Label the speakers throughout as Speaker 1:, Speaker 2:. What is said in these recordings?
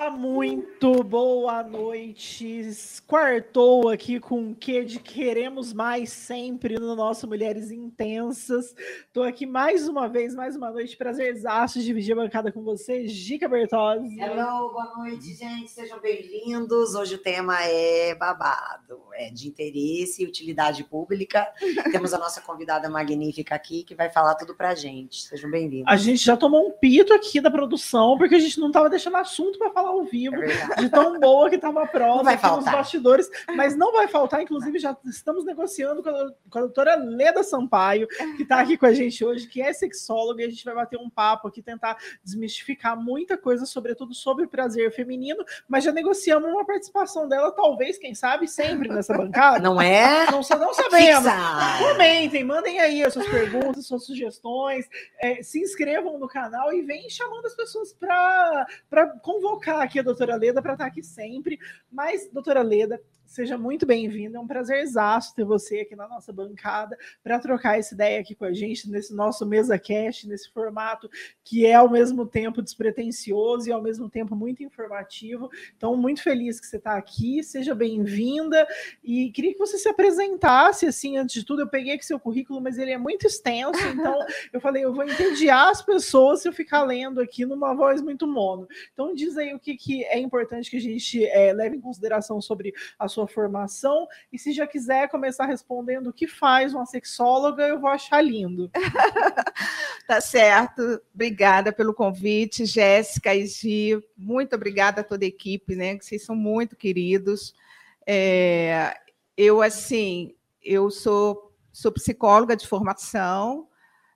Speaker 1: Olá, muito boa noite. Quartou aqui com o que de queremos mais sempre no nosso Mulheres Intensas. Estou aqui mais uma vez, mais uma noite. Prazerzaço de dividir a bancada com vocês. Gica Bertozzi.
Speaker 2: Hello, boa noite, gente. Sejam bem-vindos. Hoje o tema é babado, é de interesse e utilidade pública. Temos a nossa convidada magnífica aqui que vai falar tudo pra gente. Sejam bem-vindos.
Speaker 1: A gente já tomou um pito aqui da produção, porque a gente não estava deixando assunto para falar ao vivo,
Speaker 2: É
Speaker 1: de tão boa que estava a prova
Speaker 2: vai
Speaker 1: nos bastidores, mas não vai faltar, inclusive já estamos negociando com a, com a doutora Leda Sampaio, que está aqui com a gente hoje, que é sexóloga, e a gente vai bater um papo aqui, tentar desmistificar muita coisa, sobretudo sobre o prazer feminino, mas já negociamos uma participação dela, talvez, quem sabe, sempre nessa bancada.
Speaker 2: Não é?
Speaker 1: Não, não sabemos.
Speaker 2: Fixa!
Speaker 1: Comentem, mandem aí as suas perguntas, suas sugestões, é, se inscrevam no canal e vem chamando as pessoas para convocar aqui a doutora Leda para estar aqui sempre. Mas, doutora Leda, seja muito bem-vinda. É um prazerzaço ter você aqui na nossa bancada para trocar essa ideia aqui com a gente nesse nosso mesa cast, nesse formato que é ao mesmo tempo despretensioso e ao mesmo tempo muito informativo. Então, muito feliz que você está aqui. Seja bem-vinda. E queria que você se apresentasse, assim, antes de tudo, eu peguei aqui seu currículo, mas ele é muito extenso, então eu falei, eu vou entediar as pessoas se eu ficar lendo aqui numa voz muito mono. Então diz aí o que, que é importante que a gente eh, leve em consideração sobre a sua formação, e se já quiser começar respondendo o que faz uma sexóloga, eu vou achar lindo.
Speaker 3: Tá certo. Obrigada pelo convite, Jéssica e Gi. Muito obrigada a toda a equipe, né? Que vocês são muito queridos. É, eu, assim, eu sou, sou psicóloga de formação,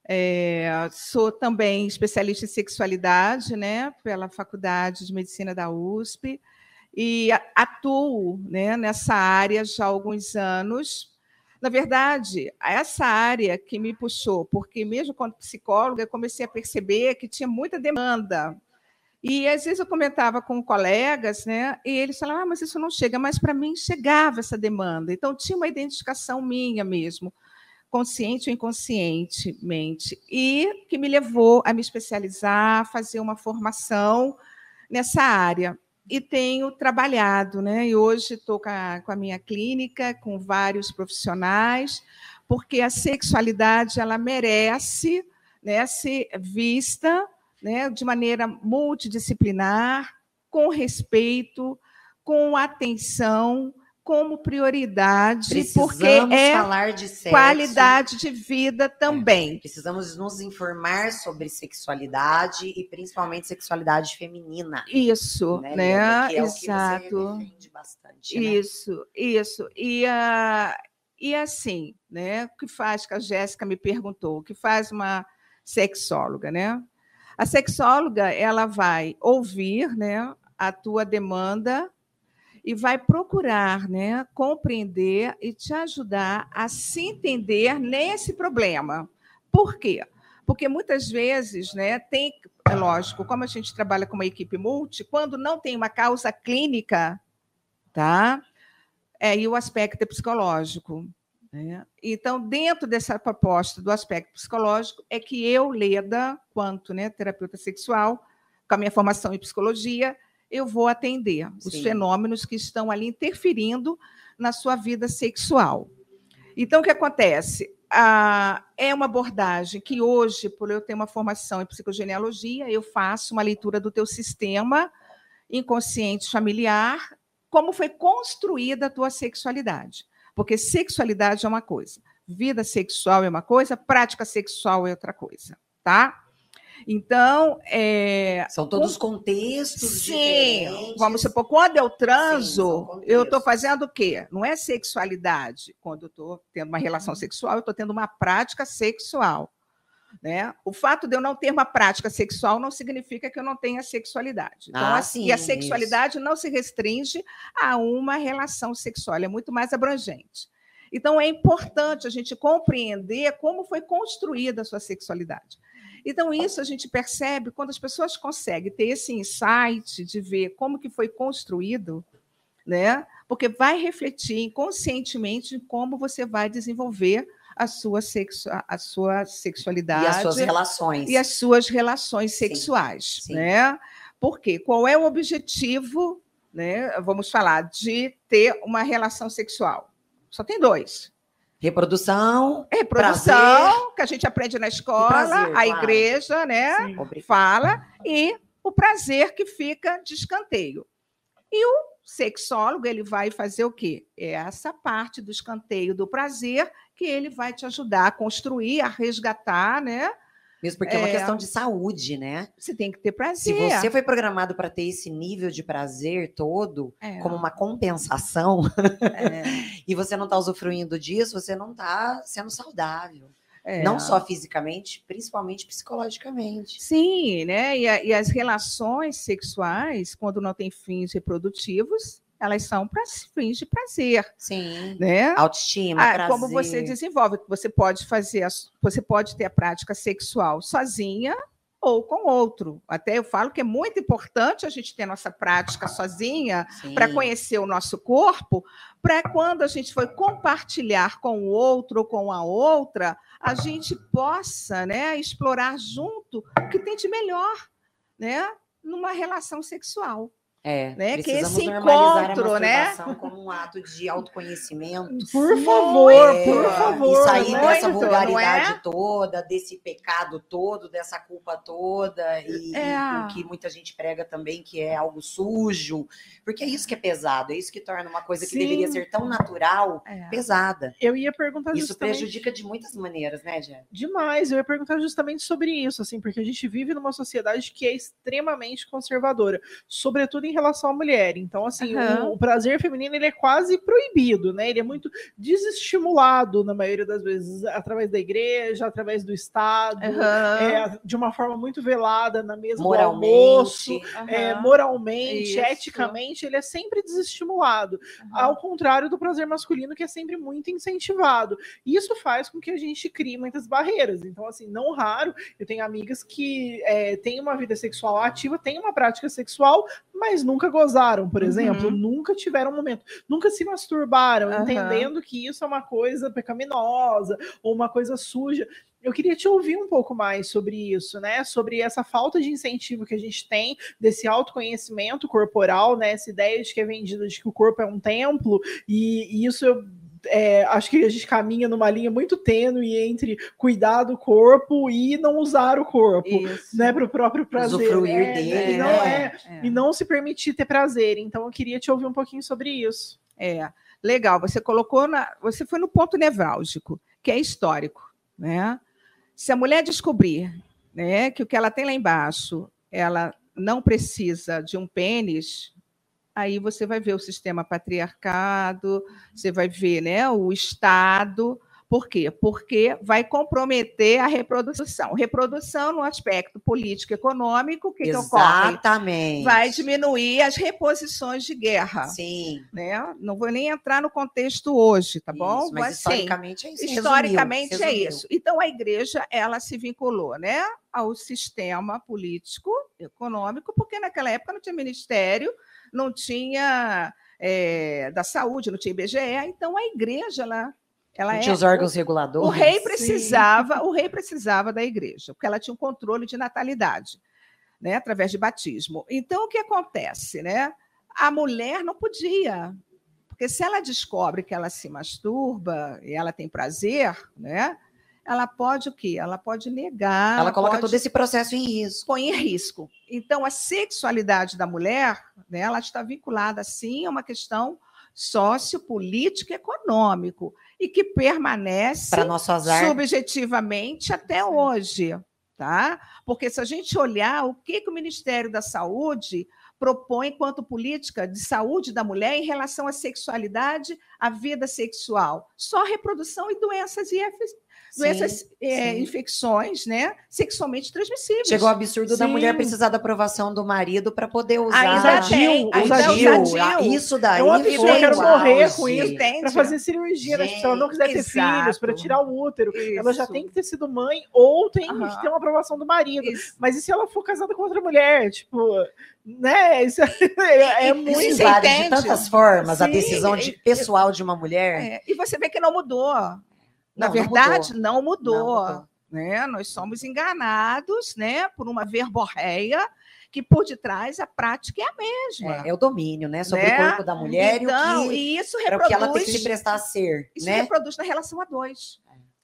Speaker 3: é, sou também especialista em sexualidade, né? Pela Faculdade de Medicina da USP, e atuo né, nessa área já há alguns anos. Na verdade, essa área que me puxou, porque mesmo quando psicóloga, eu comecei a perceber que tinha muita demanda. E às vezes eu comentava com colegas, né? E eles falavam, ah, mas isso não chega, mas para mim chegava essa demanda. Então tinha uma identificação minha mesmo, consciente ou inconscientemente, e que me levou a me especializar, a fazer uma formação nessa área e tenho trabalhado, né? E hoje estou com, a- com a minha clínica, com vários profissionais, porque a sexualidade ela merece né, ser vista né, de maneira multidisciplinar, com respeito, com atenção, como prioridade, porque
Speaker 2: Precisamos
Speaker 3: é
Speaker 2: falar de sexo.
Speaker 3: qualidade de vida também.
Speaker 2: Precisamos nos informar sobre sexualidade e principalmente sexualidade feminina.
Speaker 3: Isso,
Speaker 2: né?
Speaker 3: né?
Speaker 2: Que é que
Speaker 3: Exato.
Speaker 2: defende bastante, né?
Speaker 3: Isso, isso. E, ah, e assim, né? O que faz, que a Jéssica me perguntou, o que faz uma sexóloga, né? A sexóloga, ela vai ouvir, né, a tua demanda e vai procurar, né, compreender e te ajudar a se entender nesse problema. Por quê? Porque muitas vezes, né, tem, é lógico, como a gente trabalha com uma equipe multi, quando não tem uma causa clínica, tá? É, e o aspecto psicológico. Né? Então, dentro dessa proposta do aspecto psicológico, é que eu, Leda, quanto né, terapeuta sexual, com a minha formação em psicologia, eu vou atender os
Speaker 2: Sim.
Speaker 3: fenômenos que estão ali interferindo na sua vida sexual. Então, o que acontece? Ah, é uma abordagem que hoje, por eu ter uma formação em psicogenealogia, eu faço uma leitura do teu sistema inconsciente familiar, como foi construída a tua sexualidade. Porque sexualidade é uma coisa, vida sexual é uma coisa, prática sexual é outra coisa, tá? Então, é,
Speaker 2: São todos contextos
Speaker 3: Sim,
Speaker 2: diferentes.
Speaker 3: vamos supor, quando eu
Speaker 2: Sim,
Speaker 3: transo,
Speaker 2: são
Speaker 3: eu estou fazendo o quê? Não é sexualidade. Quando eu estou tendo uma
Speaker 2: Uhum.
Speaker 3: relação sexual, eu estou tendo uma prática sexual. Né? O fato de eu não ter uma prática sexual não significa que eu não tenha sexualidade. Então,
Speaker 2: Ah,
Speaker 3: a-
Speaker 2: sim,
Speaker 3: e a sexualidade não se restringe a uma relação sexual, é muito mais abrangente. Então, é importante a gente compreender como foi construída a sua sexualidade. Então, isso a gente percebe quando as pessoas conseguem ter esse insight de ver como que foi construído, né? Porque vai refletir inconscientemente em como você vai desenvolver a sua, sexu a sua sexualidade
Speaker 2: E as suas relações.
Speaker 3: e as suas relações
Speaker 2: Sim,
Speaker 3: sexuais,
Speaker 2: sim.
Speaker 3: né? Por quê? Qual é o objetivo, né? Vamos falar de ter uma relação sexual. Só tem dois.
Speaker 2: Reprodução.
Speaker 3: Reprodução,
Speaker 2: prazer,
Speaker 3: que a gente aprende na escola,
Speaker 2: prazer,
Speaker 3: a
Speaker 2: claro.
Speaker 3: igreja, né?
Speaker 1: Sim.
Speaker 3: Fala, e o prazer que fica de escanteio. E o sexólogo, ele vai fazer o quê? É essa parte do escanteio do prazer que ele vai te ajudar a construir, a resgatar, né?
Speaker 2: Mesmo porque é, uma
Speaker 3: É.
Speaker 2: questão de saúde, né?
Speaker 3: Você tem que ter
Speaker 2: Se
Speaker 3: prazer.
Speaker 2: você foi programado para ter esse nível de prazer todo,
Speaker 3: É,
Speaker 2: como uma compensação,
Speaker 3: é,
Speaker 2: e você não está usufruindo disso, você não está sendo saudável.
Speaker 3: é.
Speaker 2: Não só fisicamente, principalmente psicologicamente.
Speaker 3: Sim, né? E, a- e as relações sexuais, quando não tem fins reprodutivos, elas são para fins de prazer,
Speaker 2: Sim.
Speaker 3: né?
Speaker 2: Autoestima,
Speaker 3: Ah,
Speaker 2: prazer.
Speaker 3: como você desenvolve, você pode fazer, você pode ter a prática sexual sozinha ou com outro. Até eu falo que é muito importante a gente ter nossa prática sozinha para conhecer o nosso corpo, para quando a gente for compartilhar com o outro ou com a outra, a gente possa, né, explorar junto o que tem de melhor, né, numa relação sexual.
Speaker 2: É,
Speaker 3: né, que
Speaker 2: precisamos
Speaker 3: esse
Speaker 2: normalizar
Speaker 3: encontro,
Speaker 2: a
Speaker 3: né?
Speaker 2: como um ato de autoconhecimento.
Speaker 1: Por favor,
Speaker 2: É,
Speaker 1: por favor.
Speaker 2: E sair
Speaker 1: né?
Speaker 2: dessa
Speaker 3: Muito,
Speaker 2: vulgaridade
Speaker 3: é?
Speaker 2: toda, desse pecado todo, dessa culpa toda, e,
Speaker 3: É.
Speaker 2: e o que muita gente prega também, que é algo sujo. Porque é isso que é pesado, é isso que torna uma coisa que
Speaker 1: Sim.
Speaker 2: deveria ser tão natural,
Speaker 3: É.
Speaker 2: pesada.
Speaker 1: Eu ia perguntar
Speaker 2: Isso
Speaker 1: justamente...
Speaker 2: prejudica de muitas maneiras, né, Jé?
Speaker 1: Demais, eu ia perguntar justamente sobre isso, assim, porque a gente vive numa sociedade que é extremamente conservadora, sobretudo em relação à mulher. Então, assim,
Speaker 3: Aham.
Speaker 1: o, o prazer feminino ele é quase proibido, né? Ele é muito desestimulado na maioria das vezes, através da igreja, através do Estado,
Speaker 3: Aham.
Speaker 1: é, de uma forma muito velada na mesa do
Speaker 2: Moralmente.
Speaker 1: almoço. É,
Speaker 3: Aham.
Speaker 1: moralmente,
Speaker 3: Isso.
Speaker 1: eticamente, ele é sempre desestimulado ao contrário do prazer masculino, que é sempre muito incentivado. Isso faz com que a gente crie muitas barreiras. Então, assim, não raro, eu tenho amigas que é, têm uma vida sexual ativa, têm uma prática sexual, mas nunca gozaram, por
Speaker 3: Uhum.
Speaker 1: exemplo, nunca tiveram um momento, nunca se masturbaram,
Speaker 3: Aham.
Speaker 1: entendendo que isso é uma coisa pecaminosa ou uma coisa suja. Eu queria te ouvir um pouco mais sobre isso, né? Sobre essa falta de incentivo que a gente tem desse autoconhecimento corporal, né? Essa ideia de que é vendida de que o corpo é um templo, e, e isso eu é, acho que a gente caminha numa linha muito tênue entre cuidar do corpo e não usar o corpo,
Speaker 3: Isso.
Speaker 1: né? Para o próprio prazer.
Speaker 2: Usufruir
Speaker 1: É,
Speaker 2: dele,
Speaker 1: e não
Speaker 2: né?
Speaker 1: é, e não se permitir ter prazer. Então eu queria te ouvir um pouquinho sobre isso.
Speaker 3: É, legal. Você colocou na, você foi no ponto nevrálgico, que é histórico, né? Se a mulher descobrir, né, que o que ela tem lá embaixo, ela não precisa de um pênis, aí você vai ver o sistema patriarcado, você vai ver, né, o Estado. Por quê? Porque vai comprometer a reprodução. Reprodução no aspecto político econômico, o que, que ocorre?
Speaker 2: Exatamente.
Speaker 3: Vai diminuir as reposições de guerra
Speaker 2: Sim.
Speaker 3: né? Não vou nem entrar no contexto hoje, tá bom?
Speaker 2: Isso, mas
Speaker 3: sim,
Speaker 2: historicamente é isso. resumiu,
Speaker 3: historicamente é
Speaker 2: resumiu.
Speaker 3: isso. Então a igreja ela se vinculou, né, ao sistema político, econômico, porque naquela época não tinha ministério, não tinha é, da saúde, não tinha IBGE, então a igreja ela ela
Speaker 2: Não
Speaker 3: é
Speaker 2: tinha os órgãos reguladores.
Speaker 3: o rei
Speaker 1: Sim.
Speaker 3: precisava, o rei precisava da igreja, porque ela tinha um controle de natalidade, né, através de batismo. Então o que acontece, né? A mulher não podia, porque se ela descobre que ela se masturba e ela tem prazer, né? Ela pode o quê? Ela pode negar.
Speaker 2: Ela coloca
Speaker 3: pode
Speaker 2: todo esse processo em risco.
Speaker 3: põe em risco. Então, a sexualidade da mulher, né, ela está vinculada, sim, a uma questão sociopolítica e econômico, e que permanece
Speaker 2: Para nosso azar.
Speaker 3: subjetivamente até hoje. Tá? Porque se a gente olhar o que, que o Ministério da Saúde propõe quanto política de saúde da mulher em relação à sexualidade, à vida sexual, só reprodução e doenças e doenças, é, infecções, né, sexualmente transmissíveis.
Speaker 2: Chegou o absurdo da
Speaker 1: Sim.
Speaker 2: mulher precisar da aprovação do marido para poder usar.
Speaker 3: Ainda tem, ainda
Speaker 1: usa
Speaker 3: usa
Speaker 1: DIU.
Speaker 2: Ah,
Speaker 3: DIU.
Speaker 2: Isso daí
Speaker 1: É um absurdo,
Speaker 2: foi
Speaker 1: eu quero morrer com isso. Para fazer cirurgia, né? Se ela não quiser ter
Speaker 3: Exato.
Speaker 1: filhos, para tirar o útero, ela já
Speaker 3: Isso.
Speaker 1: tem que ter sido mãe ou tem
Speaker 3: Aham.
Speaker 1: que ter uma aprovação do marido.
Speaker 3: Isso.
Speaker 1: Mas e se ela for casada com outra mulher? Tipo, né? Isso é, é muito.
Speaker 2: Isso de tantas formas a
Speaker 1: Sim,
Speaker 2: decisão de, pessoal de uma mulher.
Speaker 3: É, e você vê que não mudou. Na
Speaker 2: Não, não
Speaker 3: verdade,
Speaker 2: mudou.
Speaker 3: não mudou.
Speaker 2: Não mudou.
Speaker 3: né? Nós somos enganados né, por uma verborreia que por detrás a prática é a mesma.
Speaker 2: É, é o domínio, né? Sobre
Speaker 3: Né?
Speaker 2: o corpo da mulher
Speaker 3: então,
Speaker 2: e o que,
Speaker 3: e isso
Speaker 2: para o que ela tem
Speaker 3: reproduz,
Speaker 2: que se prestar a ser,
Speaker 3: isso
Speaker 2: né?
Speaker 3: reproduz na relação a dois.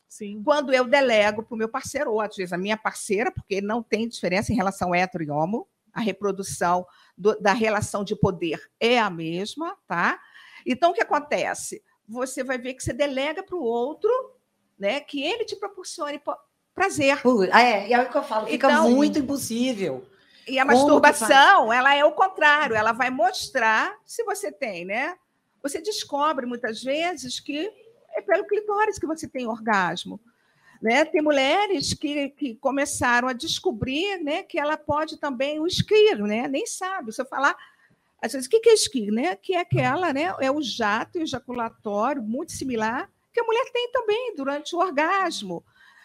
Speaker 1: Sim.
Speaker 3: Quando eu delego para o meu parceiro, ou às vezes a minha parceira, porque não tem diferença em relação hétero e homo, a reprodução do- da relação de poder é a mesma, tá? Então, o que acontece? Você vai ver que você delega para o outro, né, que ele te proporcione po- prazer.
Speaker 2: É, e é o que eu falo, fica
Speaker 3: Então-
Speaker 2: muito impossível.
Speaker 3: E a
Speaker 2: Como
Speaker 3: masturbação, ela é o contrário, ela vai mostrar se você tem, né? Você descobre muitas vezes que é pelo clitóris que você tem orgasmo. Né? Tem mulheres que, que começaram a descobrir né, que ela pode também o esquir, né? nem sabe. Se eu falar, às vezes, o que que é esquir? Né? Que é aquela, né? é o jato ejaculatório muito similar que a mulher tem também durante o orgasmo.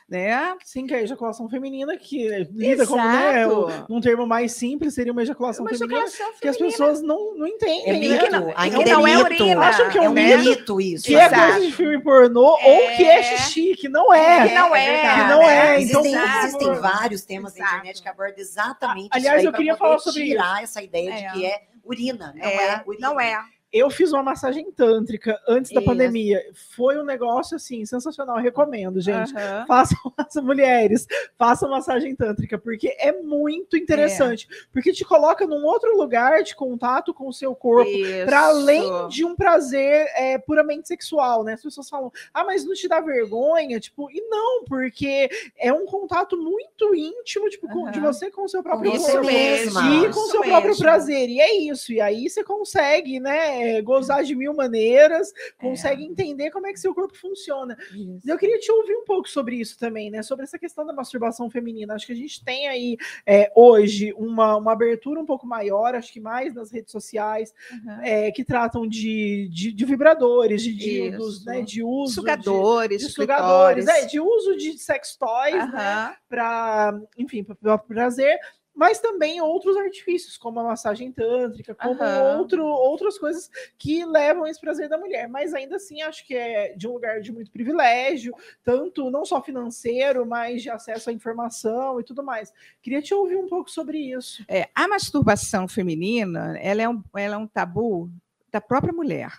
Speaker 3: Né?
Speaker 1: Sim, que é a ejaculação feminina, que lida como, né, o-
Speaker 3: Exato.
Speaker 1: num termo mais simples, seria uma ejaculação
Speaker 3: Uma
Speaker 1: feminina,
Speaker 3: ejaculação
Speaker 1: que as
Speaker 3: feminina.
Speaker 1: pessoas não, não
Speaker 2: É
Speaker 1: entendem,
Speaker 2: mito,
Speaker 1: né?
Speaker 3: que não-
Speaker 2: ainda é
Speaker 3: não é
Speaker 2: mito.
Speaker 3: urina.
Speaker 1: Acham que é um
Speaker 2: um
Speaker 1: mito,
Speaker 2: mito isso.
Speaker 1: Que é
Speaker 3: Exato.
Speaker 1: coisa de filme pornô, ou que é
Speaker 3: É.
Speaker 1: xixi, que não é.
Speaker 3: Que não é,
Speaker 2: verdade.
Speaker 1: que não é,
Speaker 2: Existem,
Speaker 3: então-
Speaker 2: existem vários temas
Speaker 3: Exato.
Speaker 2: na internet que abordam exatamente
Speaker 1: Aliás,
Speaker 2: isso
Speaker 1: eu queria falar sobre
Speaker 2: tirar essa ideia
Speaker 3: É.
Speaker 2: de que é urina. Não é,
Speaker 3: É,
Speaker 2: urina.
Speaker 3: não é.
Speaker 1: Eu fiz uma massagem tântrica antes da
Speaker 3: Isso.
Speaker 1: pandemia. Foi um negócio, assim, sensacional. Recomendo, gente.
Speaker 3: Aham.
Speaker 1: Façam as mulheres, façam massagem tântrica, porque é muito interessante. Porque te coloca num outro lugar de contato com o seu corpo, para além de um prazer é, puramente sexual, né? As pessoas falam, ah, mas não te dá vergonha? Tipo, e não, porque é um contato muito íntimo, tipo, com- de você com o seu próprio
Speaker 3: Isso
Speaker 1: corpo.
Speaker 2: mesma.
Speaker 1: E com o seu próprio
Speaker 3: mesmo.
Speaker 1: prazer. E é isso. E aí você consegue, né, gozar de mil maneiras, consegue entender como é que seu corpo funciona. Eu queria te ouvir um pouco sobre isso também, né? Sobre essa questão da masturbação feminina. Acho que a gente tem aí é, hoje uma, uma abertura um pouco maior, acho que mais nas redes sociais, é, que tratam de, de, de vibradores, de dildos,
Speaker 3: Isso.
Speaker 1: né? De uso. de-
Speaker 3: Sugadores,
Speaker 1: De, sugadores,
Speaker 3: clitóris.
Speaker 1: é, de uso de sex toys, né?
Speaker 3: Aham.
Speaker 1: Para, enfim, para prazer, mas também outros artifícios, como a massagem tântrica, como outro, outras coisas que levam esse prazer da mulher. Mas ainda assim, acho que é de um lugar de muito privilégio, tanto não só financeiro, mas de acesso à informação e tudo mais. Queria te ouvir um pouco sobre isso.
Speaker 3: É, a masturbação feminina ela é, um, ela é um tabu da própria mulher.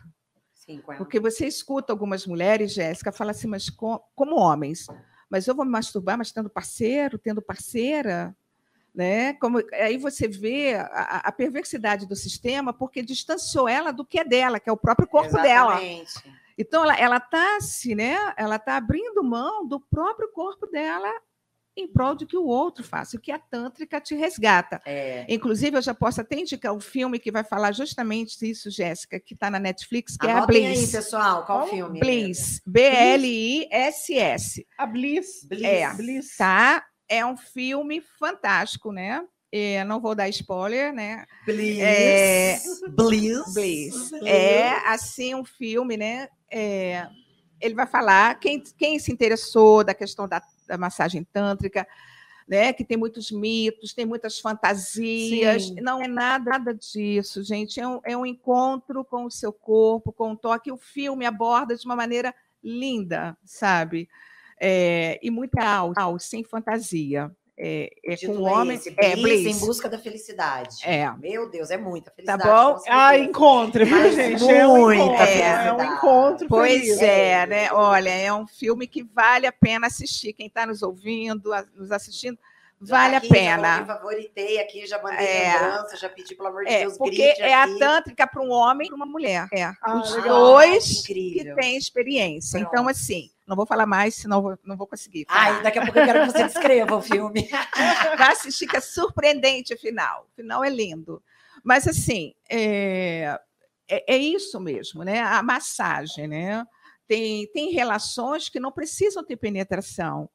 Speaker 2: Sim, com ela.
Speaker 3: Porque você escuta algumas mulheres, Jéssica, fala assim, mas co- como homens, mas eu vou me masturbar, mas tendo parceiro, tendo parceira, né? Como, aí você vê a, a perversidade do sistema, porque distanciou ela do que é dela, que é o próprio corpo dela.
Speaker 2: Exatamente.
Speaker 3: Então ela ela está se, né? Ela está abrindo mão do próprio corpo dela em prol de que o outro faça, o que a tântrica te resgata.
Speaker 2: É.
Speaker 3: Inclusive, eu já posso até indicar um filme que vai falar justamente isso, Jéssica, que está na Netflix, que
Speaker 2: Anotem
Speaker 3: é a
Speaker 2: aí,
Speaker 3: Bliss.
Speaker 2: pessoal, qual
Speaker 1: Qual?
Speaker 2: filme?
Speaker 3: Bliss, B-L-I-S-S,
Speaker 1: A Bliss.
Speaker 2: Bliss.
Speaker 3: É.
Speaker 1: Bliss.
Speaker 3: tá? É um filme fantástico, né? É, não vou dar spoiler, né?
Speaker 2: Bliss.
Speaker 3: É.
Speaker 2: Bliss.
Speaker 3: Bliss. É, assim, um filme, né? É, ele vai falar, quem, quem se interessou da questão da, da massagem tântrica, né? Que tem muitos mitos, tem muitas fantasias.
Speaker 1: Sim.
Speaker 3: Não é nada, nada disso, gente. É um, é um encontro com o seu corpo, com o toque. O filme aborda de uma maneira linda, sabe? É, e muito real, real, sem fantasia. É, é com o homem.
Speaker 2: esse,
Speaker 3: É,
Speaker 2: em busca da felicidade.
Speaker 3: É.
Speaker 2: Meu Deus, é muita felicidade.
Speaker 3: bom?
Speaker 2: com certeza.
Speaker 1: Ah, encontre, viu, gente? É um
Speaker 2: muita
Speaker 1: encontro. É um
Speaker 2: felicidade.
Speaker 1: encontro
Speaker 3: Pois é, né? Olha, é um filme que vale a pena assistir. Quem está nos ouvindo, a- nos assistindo,
Speaker 2: Já
Speaker 3: vale
Speaker 2: aqui,
Speaker 3: a
Speaker 2: Já
Speaker 3: pena.
Speaker 2: favoritei aqui, já mandei
Speaker 3: É.
Speaker 2: lembrança, já pedi, pelo amor de
Speaker 3: É,
Speaker 2: Deus,
Speaker 3: porque é a
Speaker 2: aqui.
Speaker 3: tântrica para um homem e para uma mulher. É.
Speaker 1: Ah,
Speaker 3: Os
Speaker 1: legal.
Speaker 3: dois que
Speaker 2: Incrível.
Speaker 3: têm experiência.
Speaker 2: Pronto.
Speaker 3: Então, assim, não vou falar mais, senão vou- não vou conseguir.
Speaker 2: Ai,
Speaker 3: falar.
Speaker 2: daqui a pouco eu quero que você descreva o filme.
Speaker 3: Vai assistir, que é surpreendente o final. O final é lindo. Mas, assim, é, é, é isso mesmo, né? A massagem, né? Tem, tem relações que não precisam ter penetração,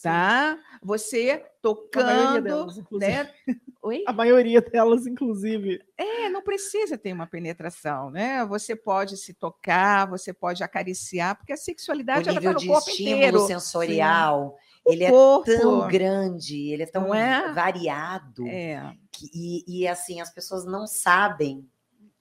Speaker 3: tá? Você tocando,
Speaker 1: delas, inclusive.
Speaker 3: né? Oi?
Speaker 1: A maioria delas, inclusive.
Speaker 3: É, não precisa ter uma penetração, né? Você pode se tocar, você pode acariciar, porque a
Speaker 2: O
Speaker 3: sexualidade ela
Speaker 2: nível
Speaker 3: está
Speaker 2: de
Speaker 3: no corpo
Speaker 2: estímulo
Speaker 3: inteiro.
Speaker 2: sensorial,
Speaker 3: O
Speaker 2: ele é
Speaker 3: corpo,
Speaker 2: tão grande, ele é tão
Speaker 3: é?
Speaker 2: variado.
Speaker 3: É,
Speaker 2: que- e, e, assim, as pessoas não sabem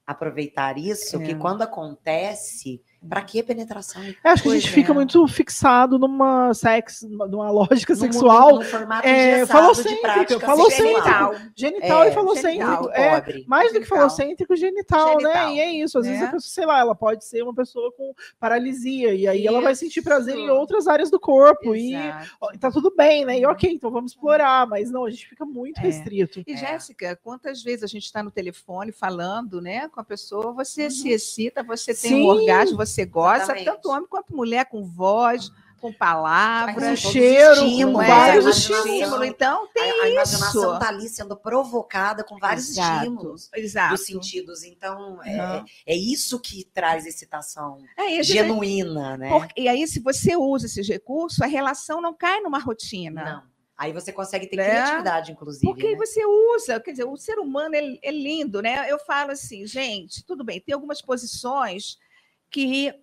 Speaker 2: aproveitar isso,
Speaker 3: É.
Speaker 2: que quando acontece, Pra que penetração?
Speaker 1: Eu acho que a gente fica
Speaker 3: é.
Speaker 1: muito fixado numa sex, numa lógica
Speaker 2: No-
Speaker 1: sexual,
Speaker 2: no, no formato
Speaker 1: é,
Speaker 2: prática
Speaker 1: falocêntrica.
Speaker 2: sexual.
Speaker 1: genital
Speaker 2: É,
Speaker 1: e falocêntrico.
Speaker 3: genital,
Speaker 1: É,
Speaker 2: pobre.
Speaker 1: mais do que
Speaker 3: Genital.
Speaker 1: falocêntrico, genital, né?
Speaker 3: Genital.
Speaker 1: E é isso. Às vezes
Speaker 3: Né?
Speaker 1: a pessoa, sei lá, ela pode ser uma pessoa com paralisia, e aí ela vai sentir prazer em
Speaker 3: Isso.
Speaker 1: outras áreas do corpo. E
Speaker 3: Exato.
Speaker 1: ó, tá tudo bem, né? E ok, então vamos explorar, mas não, a gente fica muito
Speaker 3: É.
Speaker 1: restrito.
Speaker 3: E,
Speaker 2: É.
Speaker 3: Jéssica, quantas vezes a gente está no telefone falando né, com a pessoa, você se excita, você tem
Speaker 1: Sim.
Speaker 3: um orgasmo, você gosta,
Speaker 2: Exatamente.
Speaker 3: tanto homem quanto mulher, com voz, com palavras,
Speaker 2: Com
Speaker 1: Com cheiro, com
Speaker 2: estímulos,
Speaker 1: vários
Speaker 2: a
Speaker 1: estímulos.
Speaker 3: Então, tem
Speaker 2: A, a imaginação está ali sendo provocada com vários
Speaker 3: Exato,
Speaker 2: estímulos
Speaker 3: Exato.
Speaker 2: dos sentidos. Então, é, é isso que traz excitação
Speaker 3: É,
Speaker 2: genuína, né?
Speaker 3: por- e aí, se você usa esses recursos, a relação não cai numa rotina.
Speaker 2: Não. Aí você consegue ter
Speaker 3: Né?
Speaker 2: criatividade, inclusive.
Speaker 3: Porque
Speaker 2: né?
Speaker 3: você usa, quer dizer, o ser humano é, é lindo, né? Eu falo assim, gente, tudo bem, tem algumas posições que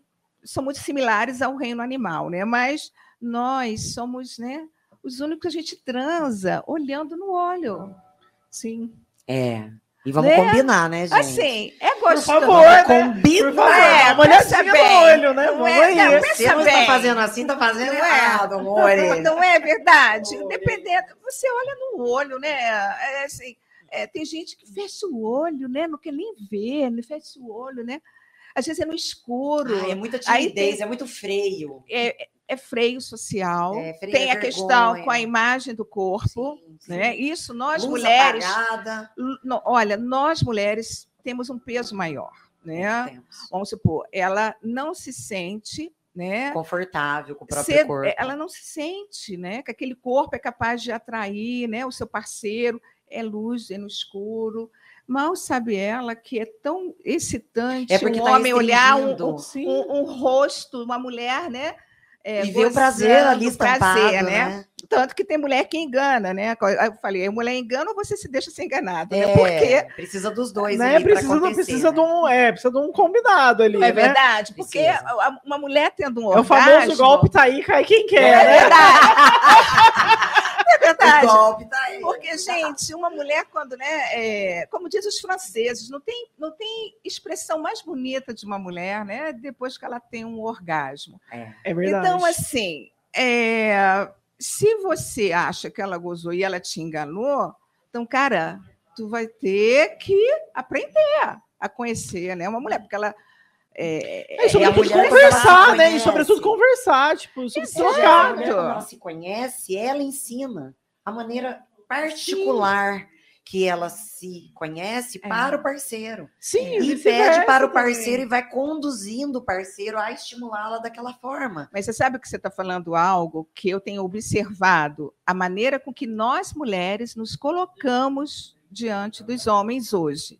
Speaker 3: são muito similares ao reino animal, né? Mas nós somos, né, os únicos que a gente transa olhando no olho.
Speaker 1: Sim.
Speaker 2: É. E vamos
Speaker 3: Né?
Speaker 2: combinar, né, gente?
Speaker 3: Assim, é gostoso.
Speaker 1: favor, né?
Speaker 2: Combina.
Speaker 1: Por favor,
Speaker 3: É, pensa bem.
Speaker 1: no olho, né?
Speaker 3: Não
Speaker 1: Vamos
Speaker 3: é-
Speaker 1: aí.
Speaker 3: não,
Speaker 2: Se
Speaker 3: pensa
Speaker 2: não está fazendo assim, tá fazendo
Speaker 3: Não é?
Speaker 2: errado, amor.
Speaker 3: Não é verdade?
Speaker 1: Olha.
Speaker 3: Dependendo, você olha no olho, né? É assim, é, tem gente que fecha o olho, né? Não quer nem ver, não fecha o olho, né? Às vezes é no escuro,
Speaker 2: Ai, é muita timidez,
Speaker 3: tem-
Speaker 2: é muito freio.
Speaker 3: é, é freio social,
Speaker 2: É, freio
Speaker 3: tem
Speaker 2: é
Speaker 3: a questão
Speaker 2: vergonha.
Speaker 3: com a imagem do corpo,
Speaker 2: Sim, sim.
Speaker 3: né? Isso nós
Speaker 2: Luz
Speaker 3: mulheres,
Speaker 2: apagada.
Speaker 3: olha, nós mulheres temos um peso maior, né?
Speaker 2: Temos.
Speaker 3: Vamos supor, ela não se sente, né?
Speaker 2: Confortável com o próprio corpo.
Speaker 3: ela não se sente, né? Que aquele corpo é capaz de atrair, né? O seu parceiro é luz, é no escuro. Mal sabe ela que é tão excitante
Speaker 2: É porque
Speaker 3: um
Speaker 2: tá
Speaker 3: homem olhar um, um- um- um rosto, uma mulher, né? é,
Speaker 2: e ver o prazer ali estampado,
Speaker 3: prazer,
Speaker 2: né?
Speaker 3: Tanto que tem mulher que engana, né? Eu falei, a mulher engana ou você se deixa ser enganado, né?
Speaker 2: É,
Speaker 3: Porque
Speaker 2: precisa dos dois
Speaker 1: né? Precisa, precisa
Speaker 2: né?
Speaker 1: de um, é, precisa de um combinado ali.
Speaker 3: é
Speaker 1: né?
Speaker 3: verdade, porque
Speaker 2: Precisa.
Speaker 3: uma mulher tendo um
Speaker 1: É o
Speaker 3: orgasmo...
Speaker 1: famoso golpe tá aí, cai quem quer,
Speaker 3: É
Speaker 1: né?
Speaker 3: verdade. verdade.
Speaker 2: O golpe tá aí.
Speaker 3: Porque, gente, uma mulher, quando, né, é, como diz os franceses, não tem, não tem expressão mais bonita de uma mulher, né, depois que ela tem um orgasmo.
Speaker 2: É.
Speaker 1: É verdade.
Speaker 3: Então, assim, é, se você acha que ela gozou e ela te enganou, então, cara, tu vai ter que aprender a conhecer, né, uma mulher, porque ela é,
Speaker 1: É, e sobretudo
Speaker 2: mulher
Speaker 1: conversar, né? E sobretudo conversar, tipo, sobre trocar.
Speaker 2: A mulher, quando ela se conhece, ela ensina a maneira particular que ela se conhece
Speaker 3: É.
Speaker 2: para o parceiro.
Speaker 1: Sim,
Speaker 2: E pede para o
Speaker 1: também.
Speaker 2: parceiro e vai conduzindo o parceiro a estimulá-la daquela forma.
Speaker 3: Mas você sabe que você está falando algo que eu tenho observado, a maneira com que nós mulheres nos colocamos diante dos homens hoje.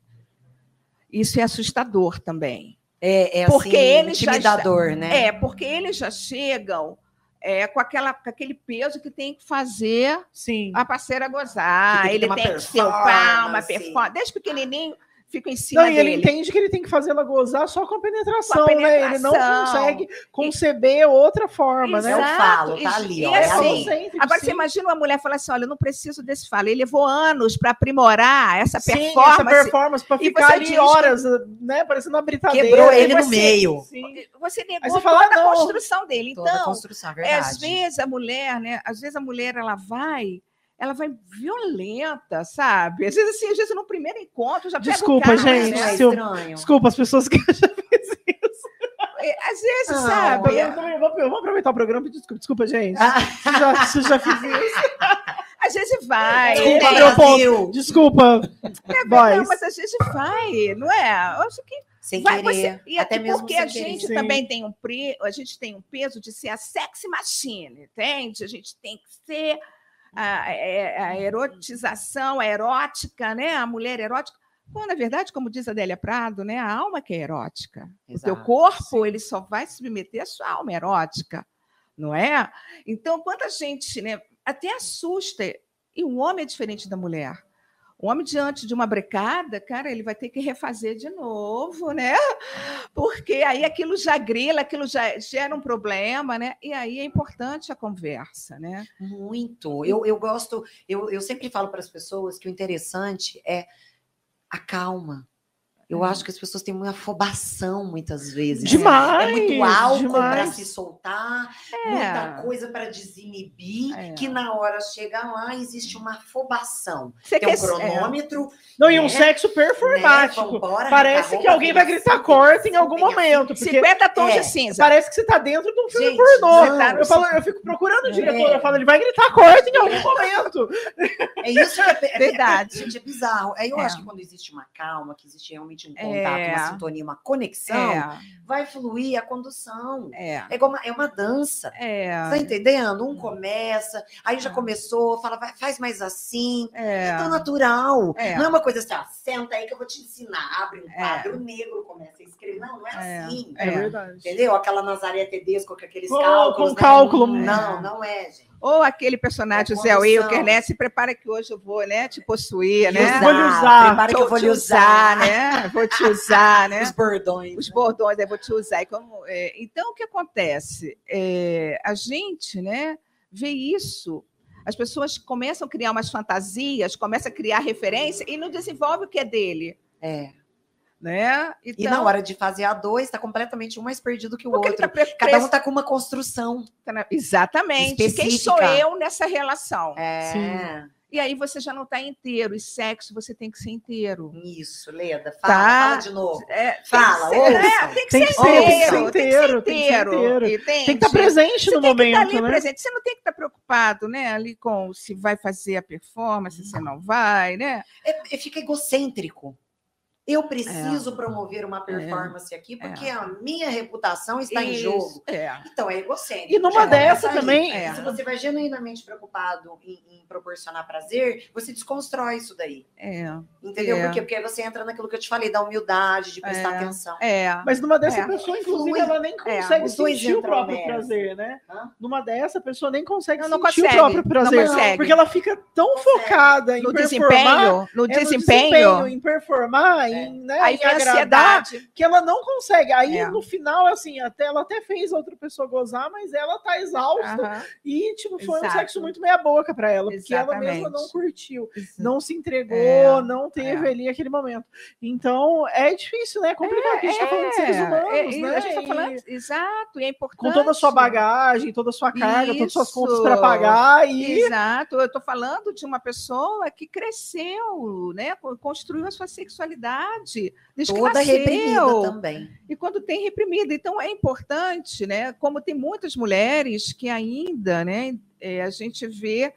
Speaker 3: Isso é assustador também.
Speaker 2: É, é
Speaker 3: Porque
Speaker 2: assim,
Speaker 3: eles já
Speaker 2: intimidador, né?
Speaker 3: É, porque eles já chegam é, com, aquela, com aquele peso que tem que fazer
Speaker 1: Sim.
Speaker 3: a parceira gozar.
Speaker 2: Que tem que
Speaker 3: ele tem que ser o pau, uma
Speaker 2: performance.
Speaker 3: Desde pequenininho, fica em cima
Speaker 1: Não, e ele
Speaker 3: dele.
Speaker 1: entende que ele tem que fazer ela gozar só com a penetração,
Speaker 3: Com a
Speaker 1: né? Ele não
Speaker 3: penetração.
Speaker 1: consegue conceber outra forma, né?
Speaker 2: É o
Speaker 3: Exato.
Speaker 2: falo,
Speaker 3: E-
Speaker 2: tá ali,
Speaker 3: e
Speaker 2: ó. é
Speaker 3: assim,
Speaker 2: ali.
Speaker 1: Falocêntrico,
Speaker 3: Agora,
Speaker 1: sim.
Speaker 3: você imagina uma mulher falar assim: olha, eu não preciso desse falo. Ele levou anos para aprimorar essa
Speaker 1: Sim,
Speaker 3: performance.
Speaker 1: essa performance pra
Speaker 3: E
Speaker 1: ficar ali
Speaker 3: diz que-
Speaker 1: horas, né? Parecendo uma britadeira.
Speaker 2: Quebrou
Speaker 1: E
Speaker 2: ele no
Speaker 1: você-
Speaker 2: meio.
Speaker 1: Sim.
Speaker 3: Você negou
Speaker 1: você fala,
Speaker 3: toda a
Speaker 1: "Não".
Speaker 3: construção dele.
Speaker 2: Toda a
Speaker 3: Então,
Speaker 2: construção, é
Speaker 3: é,
Speaker 2: verdade.
Speaker 3: às vezes a mulher, né? Às vezes a mulher ela vai, ela vai violenta, sabe? Às vezes assim, às vezes no primeiro encontro já pega o
Speaker 1: Desculpa,
Speaker 3: cara,
Speaker 1: gente,
Speaker 2: Não
Speaker 3: né?
Speaker 2: é
Speaker 1: se eu-
Speaker 2: estranho.
Speaker 1: Desculpa as pessoas que eu já fiz isso.
Speaker 3: É, Às vezes,
Speaker 2: Não,
Speaker 3: sabe?
Speaker 1: Eu, também- eu vou, eu vou aproveitar o programa e pedir desculpa. Desculpa, gente.
Speaker 2: Ah,
Speaker 1: Se já, se já fiz isso.
Speaker 3: Às vezes vai.
Speaker 1: Desculpa,
Speaker 3: né?
Speaker 1: meu
Speaker 2: Brasil.
Speaker 1: Desculpa,
Speaker 3: Não,
Speaker 1: boys.
Speaker 3: mas às vezes vai, não é? Eu acho que
Speaker 2: Sem
Speaker 3: Vai
Speaker 2: querer.
Speaker 3: você, e
Speaker 2: até
Speaker 3: até
Speaker 2: mesmo
Speaker 3: porque
Speaker 2: sem
Speaker 3: a
Speaker 2: querer.
Speaker 3: gente
Speaker 1: Sim.
Speaker 3: também tem um pre, a gente tem um peso de ser a sexy machine, entende? A gente tem que ser a, a- a erotização, a erótica, né? A mulher erótica. Quando, na verdade, como diz a Adélia Prado, né? A alma que é erótica. O teu
Speaker 2: Exato.
Speaker 3: corpo, ele só vai submeter a sua alma erótica, não é? Então, quanta gente, né? Até assusta. E o homem é diferente da mulher. O homem, diante de uma brecada, cara, ele vai ter que refazer de novo, né? Porque aí aquilo já grila, aquilo já gera um problema, né? E aí é importante a conversa, né?
Speaker 2: Muito. Eu, eu gosto, eu, eu sempre falo para as pessoas que o interessante é a calma. Eu acho que as pessoas têm uma afobação muitas vezes.
Speaker 1: Demais,
Speaker 2: É muito álcool para se soltar,
Speaker 3: É.
Speaker 2: muita coisa para desinibir,
Speaker 3: É.
Speaker 2: que na hora chega lá existe uma afobação.
Speaker 3: Você
Speaker 2: Tem um
Speaker 3: quer- é.
Speaker 2: cronômetro,
Speaker 1: Não, e um
Speaker 2: né?
Speaker 1: sexo
Speaker 2: né?
Speaker 1: performático.
Speaker 2: Vambora,
Speaker 1: Parece que alguém vai gritar
Speaker 2: assim,
Speaker 1: corta
Speaker 2: tem
Speaker 1: em algum
Speaker 2: assim.
Speaker 1: momento. Porque
Speaker 3: 50 tons
Speaker 2: É,
Speaker 3: de cinza.
Speaker 1: parece que você tá dentro de um filme
Speaker 2: Gente,
Speaker 1: pornô.
Speaker 2: não,
Speaker 1: eu, falo, eu fico procurando o
Speaker 2: É.
Speaker 1: diretor, eu falo, ele vai gritar corta em algum momento.
Speaker 2: É isso que é, é,
Speaker 3: Verdade.
Speaker 2: É, gente, é bizarro. Aí eu
Speaker 3: É.
Speaker 2: acho que quando existe uma calma, que existe realmente um contato,
Speaker 3: É.
Speaker 2: uma sintonia, uma conexão,
Speaker 3: É,
Speaker 2: vai fluir a condução.
Speaker 3: é,
Speaker 2: É, igual uma, é uma dança.
Speaker 3: é.
Speaker 2: Tá entendendo? Um começa, aí já começou, fala, vai, faz mais assim.
Speaker 3: É.
Speaker 2: É tão natural.
Speaker 3: É.
Speaker 2: Não é uma coisa assim, ó, senta aí que eu vou te ensinar. Abre um
Speaker 3: É.
Speaker 2: quadro negro, começa a escrever. Não, não é,
Speaker 3: É.
Speaker 2: assim.
Speaker 1: É,
Speaker 3: É.
Speaker 1: verdade.
Speaker 2: Entendeu? Aquela Nazaré Tedesco com aqueles
Speaker 1: Com-
Speaker 2: cálculos.
Speaker 1: com
Speaker 2: né?
Speaker 1: cálculo.
Speaker 2: Não, não é, gente.
Speaker 3: Ou aquele personagem, o Zé. Wilker, né? Se prepara que hoje eu vou, né? Te possuir, né?
Speaker 2: Usar,
Speaker 1: Vou lhe usar.
Speaker 2: Prepara que eu vou
Speaker 3: te
Speaker 2: lhe usar.
Speaker 3: né? Vou te usar, né?
Speaker 2: Os bordões.
Speaker 3: Os bordões, eu vou te usar. E como, é, então, o que acontece? É, a gente né, vê isso. As pessoas começam a criar umas fantasias, começam a criar referência e não desenvolve o que é dele.
Speaker 2: É.
Speaker 3: Né?
Speaker 2: E na hora de fazer a dois, está completamente um mais perdido que o
Speaker 3: porque
Speaker 2: outro.
Speaker 3: tá pre-
Speaker 2: Cada um está com uma construção.
Speaker 3: tá Exatamente. Quem
Speaker 2: específica.
Speaker 3: sou eu nessa relação?
Speaker 2: É.
Speaker 3: E aí você já não está inteiro. E sexo você tem que ser inteiro.
Speaker 2: Isso, Leda. Fala,
Speaker 3: Tá.
Speaker 2: fala de novo.
Speaker 3: É,
Speaker 2: Fala,
Speaker 3: tem que ser, é, tem que
Speaker 1: Tem
Speaker 3: ser
Speaker 1: que ser, tem que ser
Speaker 3: inteiro.
Speaker 1: inteiro, tem que ser inteiro. Tem que estar presente
Speaker 3: Você
Speaker 1: no
Speaker 3: tem que estar
Speaker 1: momento,
Speaker 3: ali
Speaker 1: né?
Speaker 3: presente. Você não tem que estar preocupado, né? Ali com se vai fazer a performance, se não vai, né?
Speaker 2: É, é, fica egocêntrico. Eu preciso promover uma performance aqui porque
Speaker 3: É.
Speaker 2: a minha reputação está em
Speaker 3: Isso,
Speaker 2: jogo.
Speaker 3: É.
Speaker 2: Então, é egocêntrico.
Speaker 1: E numa
Speaker 2: já
Speaker 1: dessa também-
Speaker 3: É.
Speaker 2: Se você vai genuinamente preocupado em, em proporcionar prazer, você desconstrói isso daí.
Speaker 3: É.
Speaker 2: Entendeu?
Speaker 3: É.
Speaker 2: Por quê? Porque aí você entra naquilo que eu te falei, da humildade, de prestar
Speaker 3: É.
Speaker 2: atenção.
Speaker 3: É.
Speaker 1: Mas numa dessa
Speaker 3: É.
Speaker 1: pessoa, inclusive,
Speaker 2: Flui.
Speaker 1: ela nem
Speaker 3: É,
Speaker 1: consegue sentir o próprio
Speaker 2: nessa.
Speaker 1: prazer, né?
Speaker 2: Hã?
Speaker 1: Numa dessa, a pessoa nem consegue
Speaker 3: Não, não
Speaker 1: sentir
Speaker 3: consegue,
Speaker 1: o próprio
Speaker 3: não
Speaker 1: prazer.
Speaker 3: consegue.
Speaker 1: Porque ela fica tão
Speaker 2: Consegue.
Speaker 1: focada em
Speaker 3: No
Speaker 1: performar.
Speaker 3: desempenho, no
Speaker 1: é, no
Speaker 3: desempenho,
Speaker 1: em performar,
Speaker 2: É.
Speaker 1: né,
Speaker 3: aí
Speaker 1: agradar,
Speaker 3: ansiedade.
Speaker 1: que ela não consegue. Aí,
Speaker 3: É.
Speaker 1: no final, assim, até, ela até fez a outra pessoa gozar, mas ela tá exausta. E, tipo, foi um
Speaker 3: Exato.
Speaker 1: sexo muito meia boca pra ela, porque ela mesma
Speaker 3: Exatamente.
Speaker 1: não curtiu,
Speaker 3: Isso.
Speaker 1: não se entregou,
Speaker 3: É,
Speaker 1: não teve
Speaker 3: é.
Speaker 1: ali aquele momento. Então, é difícil, né? É complicado, porque a gente tá falando de seres
Speaker 3: É,
Speaker 1: humanos,
Speaker 3: é, e
Speaker 1: né?
Speaker 3: A gente tá
Speaker 1: E
Speaker 3: falando, exato, e é importante.
Speaker 1: com toda a sua bagagem, toda a sua carga, todas as suas contas
Speaker 3: Isso.
Speaker 1: para pagar e
Speaker 3: Exato, eu estou falando de uma pessoa que cresceu, né? co- construiu a sua sexualidade, desde que
Speaker 2: Toda reprimida
Speaker 3: nasceu.
Speaker 2: também.
Speaker 3: E quando tem reprimida, então é importante, né? Como tem muitas mulheres que ainda, né? é, a gente vê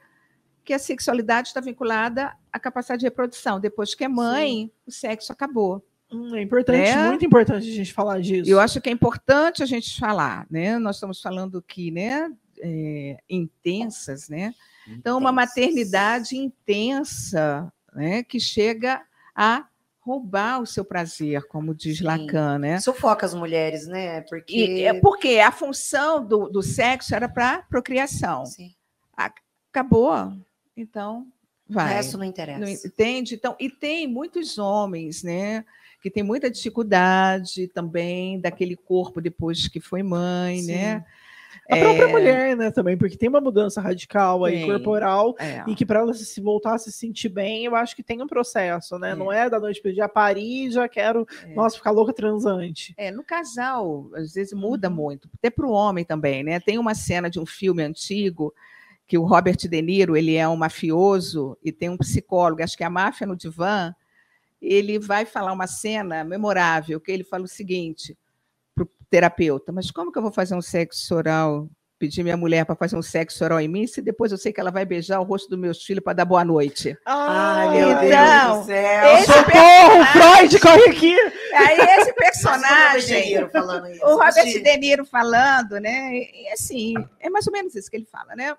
Speaker 3: que a sexualidade está vinculada à capacidade de reprodução. Depois que é mãe, o sexo acabou.
Speaker 1: Hum, é importante,
Speaker 3: Né?
Speaker 1: muito importante a gente falar disso.
Speaker 3: Eu acho que é importante a gente falar, né? Nós estamos falando aqui, né? é, intensas, né? Então, uma
Speaker 2: Intensas.
Speaker 3: maternidade intensa, né? Que chega a roubar o seu prazer, como diz
Speaker 2: Sim.
Speaker 3: Lacan, né?
Speaker 2: Sufoca as mulheres, né? Porque.
Speaker 3: E, é porque a função do, do sexo era para procriação.
Speaker 2: Sim.
Speaker 3: Acabou, então
Speaker 2: O
Speaker 3: vai.
Speaker 2: resto não interessa.
Speaker 3: Não entende? Então, e tem muitos homens, né? Que tem muita dificuldade também daquele corpo depois que foi mãe,
Speaker 2: Sim.
Speaker 3: né?
Speaker 1: A própria mulher, né, também, porque tem uma mudança radical aí,
Speaker 3: Tem.
Speaker 1: corporal,
Speaker 3: É.
Speaker 1: e que para ela se voltar a se sentir bem, eu acho que tem um processo, né?
Speaker 3: É.
Speaker 1: Não é da noite pro dia, pari, já quero,
Speaker 3: É.
Speaker 1: nossa, ficar louca transante.
Speaker 3: É, no casal, às vezes muda
Speaker 1: Uhum.
Speaker 3: muito, até para o homem também, né? Tem uma cena de um filme antigo que o Robert De Niro, ele é um mafioso e tem um psicólogo, acho que é a máfia no divã, ele vai falar uma cena memorável, que ele fala o seguinte para o terapeuta, mas como que eu vou fazer um sexo oral, pedir minha mulher para fazer um sexo oral em mim, se depois eu sei que ela vai beijar o rosto dos meus filhos para dar boa noite?
Speaker 2: Ai, meu
Speaker 3: Então,
Speaker 2: Deus do céu.
Speaker 3: esse
Speaker 1: Socorro, Freud, corre aqui!
Speaker 3: Aí esse
Speaker 2: Robert De
Speaker 3: personagem...
Speaker 2: Niro falando isso.
Speaker 3: O Robert
Speaker 2: Gente,
Speaker 3: De Niro falando, né? E, assim, é mais ou menos isso que ele fala, né?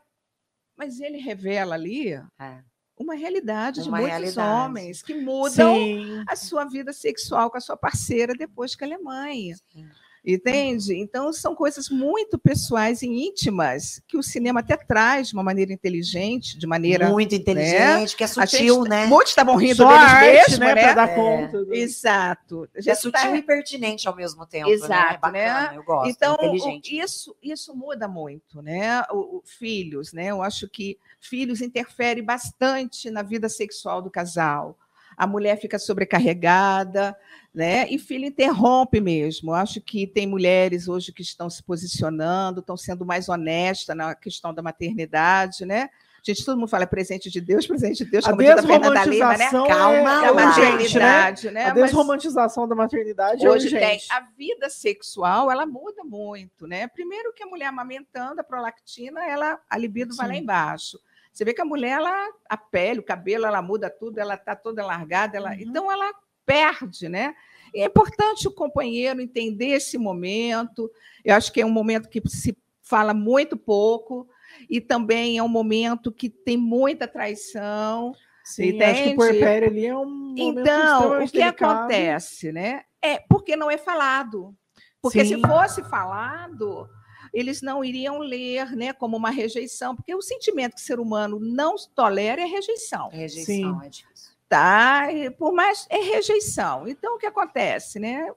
Speaker 3: Mas ele revela ali
Speaker 2: É.
Speaker 3: uma realidade de
Speaker 2: Uma
Speaker 3: muitos
Speaker 2: realidade.
Speaker 3: homens que mudam
Speaker 1: Sim.
Speaker 3: a sua vida sexual com a sua parceira depois que ela é mãe.
Speaker 2: Sim.
Speaker 3: Entende? Então, são coisas muito pessoais e íntimas que o cinema até traz de uma maneira inteligente, de maneira.
Speaker 2: Muito inteligente, que é
Speaker 3: A gente-
Speaker 2: sutil, né?
Speaker 3: Muitos estavam rindo
Speaker 1: Só
Speaker 3: deles
Speaker 1: arte,
Speaker 3: mesmos,
Speaker 1: né,
Speaker 3: né?
Speaker 1: pra dar
Speaker 2: É.
Speaker 1: conta. do-
Speaker 3: Exato. A
Speaker 2: É sutil
Speaker 3: tá-
Speaker 2: e pertinente ao mesmo tempo.
Speaker 3: Exato,
Speaker 2: né? É bacana,
Speaker 3: né?
Speaker 2: Eu gosto.
Speaker 3: Então, o-
Speaker 2: inteligente.
Speaker 3: isso, isso muda muito, né? O, o- filhos, né? Eu acho que filhos interferem bastante na vida sexual do casal. A mulher fica sobrecarregada, né? E filho interrompe mesmo. Eu acho que tem mulheres hoje que estão se posicionando, estão sendo mais honestas na questão da maternidade, né? Gente, todo mundo fala presente de Deus, presente de Deus,
Speaker 1: A
Speaker 3: como diz a Fernanda Lima, né?
Speaker 2: Calma
Speaker 1: é, é
Speaker 2: lá.
Speaker 1: urgente, né?
Speaker 3: maternidade, né?
Speaker 1: A
Speaker 3: Mas-
Speaker 1: desromantização da maternidade
Speaker 3: Hoje
Speaker 1: é
Speaker 3: tem. A vida sexual, ela muda muito, né? Primeiro que a mulher amamentando, a prolactina, ela, a libido vai lá
Speaker 1: Sim.
Speaker 3: embaixo. Você vê que a mulher, ela, a pele, o cabelo, ela muda tudo, ela está toda largada, ela,
Speaker 1: Uhum.
Speaker 3: então ela perde, né? E é importante o companheiro entender esse momento. Eu acho que é um momento que se fala muito pouco e também é um momento que tem muita traição.
Speaker 1: Sim, acho que o
Speaker 3: Entende?
Speaker 1: puerpério ali é um momento
Speaker 3: Então, o que
Speaker 1: delicado.
Speaker 3: acontece, né? É porque não é falado. Porque
Speaker 1: Sim.
Speaker 3: se fosse falado, eles não iriam ler, né, como uma rejeição, porque o sentimento que o ser humano não tolera é rejeição,
Speaker 2: Rejeição, é difícil.
Speaker 3: tá? E por mais é rejeição. Então o que acontece, né?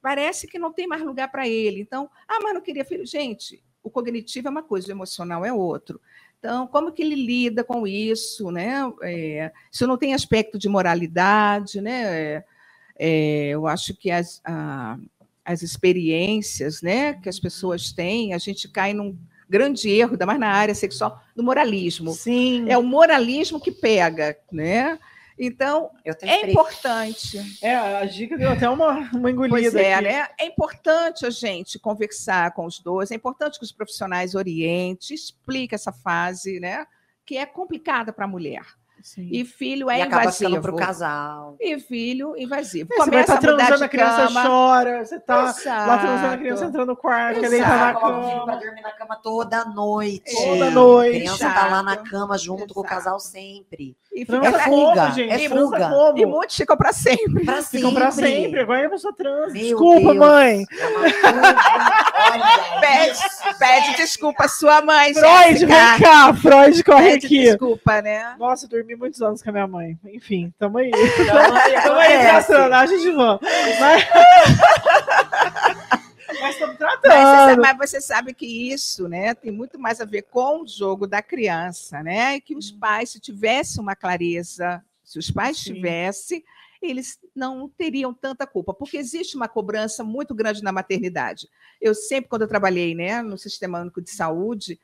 Speaker 3: Parece que não tem mais lugar para ele. Então, ah, mas não queria filho. Gente, o cognitivo é uma coisa, o emocional é outro. Então, como que ele lida com isso, né? É, isso não tem aspecto de moralidade, né? É, eu acho que as, a- as experiências, né, que as pessoas têm, a gente cai num grande erro, ainda mais na área sexual, no moralismo.
Speaker 1: Sim.
Speaker 3: É o moralismo que pega, né? Então, é
Speaker 2: três.
Speaker 3: importante.
Speaker 1: É, a dica deu até uma, uma engolida
Speaker 3: Pois é,
Speaker 1: aqui.
Speaker 3: né? É importante a gente conversar com os dois, é importante que os profissionais orientem, expliquem essa fase, né? Que é complicada para a mulher.
Speaker 1: Sim.
Speaker 3: E filho é
Speaker 2: e acaba
Speaker 3: invasivo.
Speaker 2: ficando pro casal.
Speaker 3: E filho invasivo.
Speaker 1: É, você vai
Speaker 3: Começa
Speaker 1: estar
Speaker 3: a mudar
Speaker 1: transando,
Speaker 3: de
Speaker 1: a criança
Speaker 3: cama.
Speaker 1: chora, você tá
Speaker 3: Exato.
Speaker 1: lá transando, a criança entra no quarto,
Speaker 3: Exato.
Speaker 1: deitar na
Speaker 2: o
Speaker 1: cama.
Speaker 2: dormir na cama toda noite.
Speaker 1: Toda
Speaker 2: A
Speaker 1: noite.
Speaker 2: criança tá lá na
Speaker 3: Exato.
Speaker 2: cama junto com o
Speaker 3: Exato.
Speaker 2: casal sempre.
Speaker 3: E
Speaker 1: Transa
Speaker 3: fica
Speaker 2: É
Speaker 1: como,
Speaker 2: fuga,
Speaker 1: gente?
Speaker 2: é fuga.
Speaker 1: como?
Speaker 3: E muitos ficam para sempre.
Speaker 1: Ficam
Speaker 2: sempre.
Speaker 1: pra sempre. Agora a pessoa transa.
Speaker 2: Meu
Speaker 1: Desculpa,
Speaker 2: Deus.
Speaker 1: mãe.
Speaker 2: É
Speaker 3: Pede, pede desculpa à sua mãe,
Speaker 1: Freud,
Speaker 3: Jéssica.
Speaker 1: vem cá. Freud, corre
Speaker 3: Pede
Speaker 1: aqui.
Speaker 3: desculpa, né?
Speaker 1: Nossa, eu dormi muitos anos com a minha mãe. Enfim, tamo aí.
Speaker 2: Aí
Speaker 1: Tamo aí tratando, a gente vamos. Mas estamos
Speaker 3: Mas você,
Speaker 1: tratando.
Speaker 3: sabe, mas você sabe que isso né, tem muito mais a ver com o jogo da criança, né? E que os pais, se tivessem uma clareza, se os pais
Speaker 1: Sim.
Speaker 3: tivessem, eles não teriam tanta culpa, porque existe uma cobrança muito grande na maternidade. Eu sempre, quando eu trabalhei né, no Sistema Único de Saúde,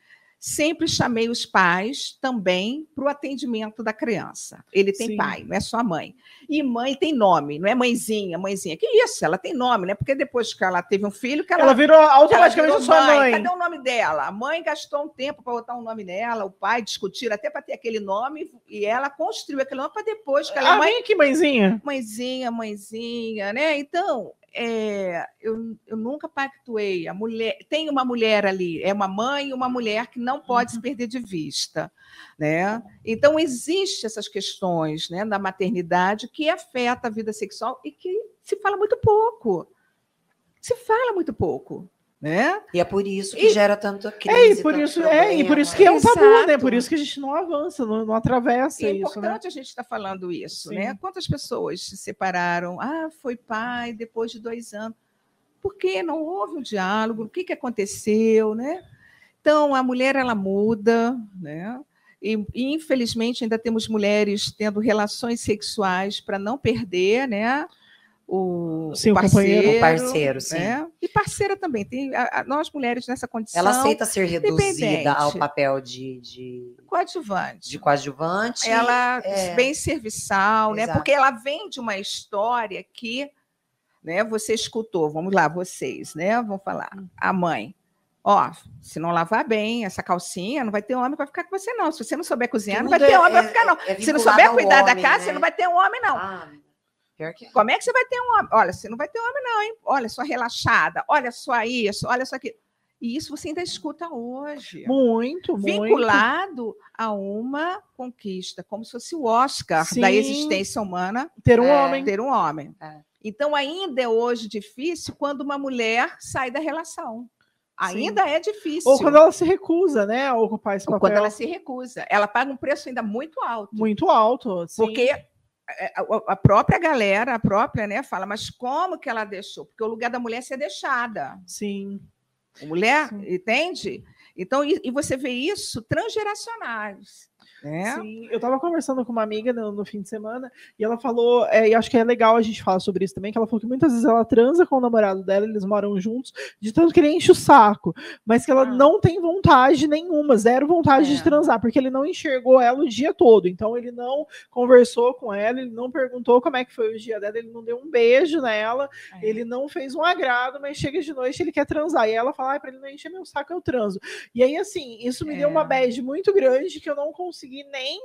Speaker 3: sempre chamei os pais também para o atendimento da criança. Ele tem
Speaker 1: Sim.
Speaker 3: pai, não é só a mãe. E mãe tem nome, não é mãezinha, mãezinha. Que isso? Ela tem nome, né? Porque depois que ela teve um filho, que ela
Speaker 1: Ela virou automaticamente
Speaker 3: ela virou
Speaker 1: sua mãe.
Speaker 3: Cadê o nome dela? A mãe gastou um tempo para botar um nome nela, o pai discutir até para ter aquele nome, e ela construiu aquele nome para depois que ela é
Speaker 1: Ah,
Speaker 3: mãe,
Speaker 1: vem aqui, mãezinha.
Speaker 3: mãezinha, mãezinha, né? Então, é, eu, eu nunca pactuei. A mulher tem uma mulher ali, é uma mãe e uma mulher que não pode
Speaker 1: Uhum.
Speaker 3: se perder de vista, né? Então existe essas questões, né, da maternidade que afeta a vida sexual e que se fala muito pouco. Se fala muito pouco, né?
Speaker 2: E é por isso que
Speaker 3: E-
Speaker 2: gera tanta crise.
Speaker 1: É, e por
Speaker 2: tanto
Speaker 1: isso, é, e por isso que é um tabu, né?
Speaker 3: Exato.
Speaker 1: Por isso que a gente não avança, não, não atravessa
Speaker 3: E é
Speaker 1: isso, né?
Speaker 3: importante a gente estar falando isso,
Speaker 1: Sim.
Speaker 3: né? Quantas pessoas se separaram? Ah, foi pai depois de dois anos. Por que não houve um diálogo? O que, que aconteceu, né? Então, a mulher, ela muda, né? E, e, infelizmente, ainda temos mulheres tendo relações sexuais para não perder, né? O,
Speaker 1: Sim, o
Speaker 3: parceiro.
Speaker 2: O parceiro, sim.
Speaker 3: né? E parceira também. Tem, a- a- nós, mulheres, nessa condição,
Speaker 2: Ela aceita ser reduzida ao papel de, de,
Speaker 3: coadjuvante.
Speaker 2: de coadjuvante.
Speaker 3: ela
Speaker 2: é.
Speaker 3: bem serviçal, né? Porque ela vem de uma história que, né? Você escutou, vamos lá, vocês, né? Vamos falar.
Speaker 2: Hum.
Speaker 3: A mãe, ó, se não lavar bem essa calcinha, não vai ter homem para ficar com você não. Se você não souber cozinhar, não vai ter
Speaker 2: é-
Speaker 3: homem para
Speaker 2: é-
Speaker 3: ficar não.
Speaker 2: é
Speaker 3: se não souber cuidar da
Speaker 2: homem,
Speaker 3: casa,
Speaker 2: né?
Speaker 3: você não vai ter um homem não.
Speaker 2: Ah, que
Speaker 3: Como é que você vai ter um homem? Olha, você não vai ter homem não, hein? Olha só relaxada, olha só isso, olha só aquilo. E isso você ainda escuta hoje
Speaker 1: Muito, muito.
Speaker 3: vinculado a uma conquista, como se fosse o Oscar
Speaker 1: Sim.
Speaker 3: da existência humana
Speaker 1: Ter um
Speaker 2: É.
Speaker 1: homem.
Speaker 3: ter um homem.
Speaker 2: É.
Speaker 3: Então, ainda é hoje difícil quando uma mulher sai da relação. Ainda é difícil.
Speaker 1: Ou quando ela se recusa, né, a ocupar esse
Speaker 3: Ou
Speaker 1: papel
Speaker 3: quando ela se recusa. Ela paga um preço ainda muito alto.
Speaker 1: muito alto. assim.
Speaker 3: Porque a a própria galera, a própria, né, fala, mas como que ela deixou? Porque o lugar da mulher é ser deixada.
Speaker 1: Sim.
Speaker 3: Mulher,
Speaker 1: Sim.
Speaker 3: entende? Então, e, e você vê isso transgeracionais. Né?
Speaker 1: Sim, eu estava conversando com uma amiga no, no, fim de semana e ela falou, é, e acho que é legal a gente falar sobre isso também, que ela falou que muitas vezes ela transa com o namorado dela, eles moram juntos, de tanto que ele enche o saco, mas que ela ah. não tem vontade nenhuma, zero vontade é. de transar, porque ele não enxergou ela o dia todo, então ele não conversou com ela, ele não perguntou como é que foi o dia dela, ele não deu um beijo nela, é. ele não fez um agrado, mas chega de noite ele quer transar, e ela fala, ah, para ele não encher meu saco, eu transo. E aí, assim, isso me deu uma é. bad muito grande que eu não consegui consegui nem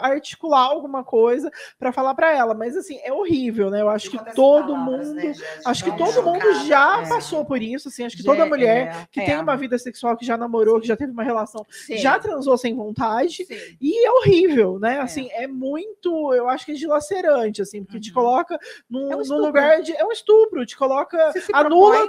Speaker 1: articular alguma coisa para falar para ela, mas assim, é horrível, né? Eu acho que todo palavras, mundo, né, acho que todo mundo já é. passou por isso, assim, acho que toda mulher é, que é. tem uma vida sexual, que já namorou, que já teve uma relação, Sim. já transou sem vontade, Sim. e é horrível, né? É. Assim, é muito, eu acho que é dilacerante, assim, porque uhum. te coloca num, é um num, lugar de, é um estupro, te coloca, anula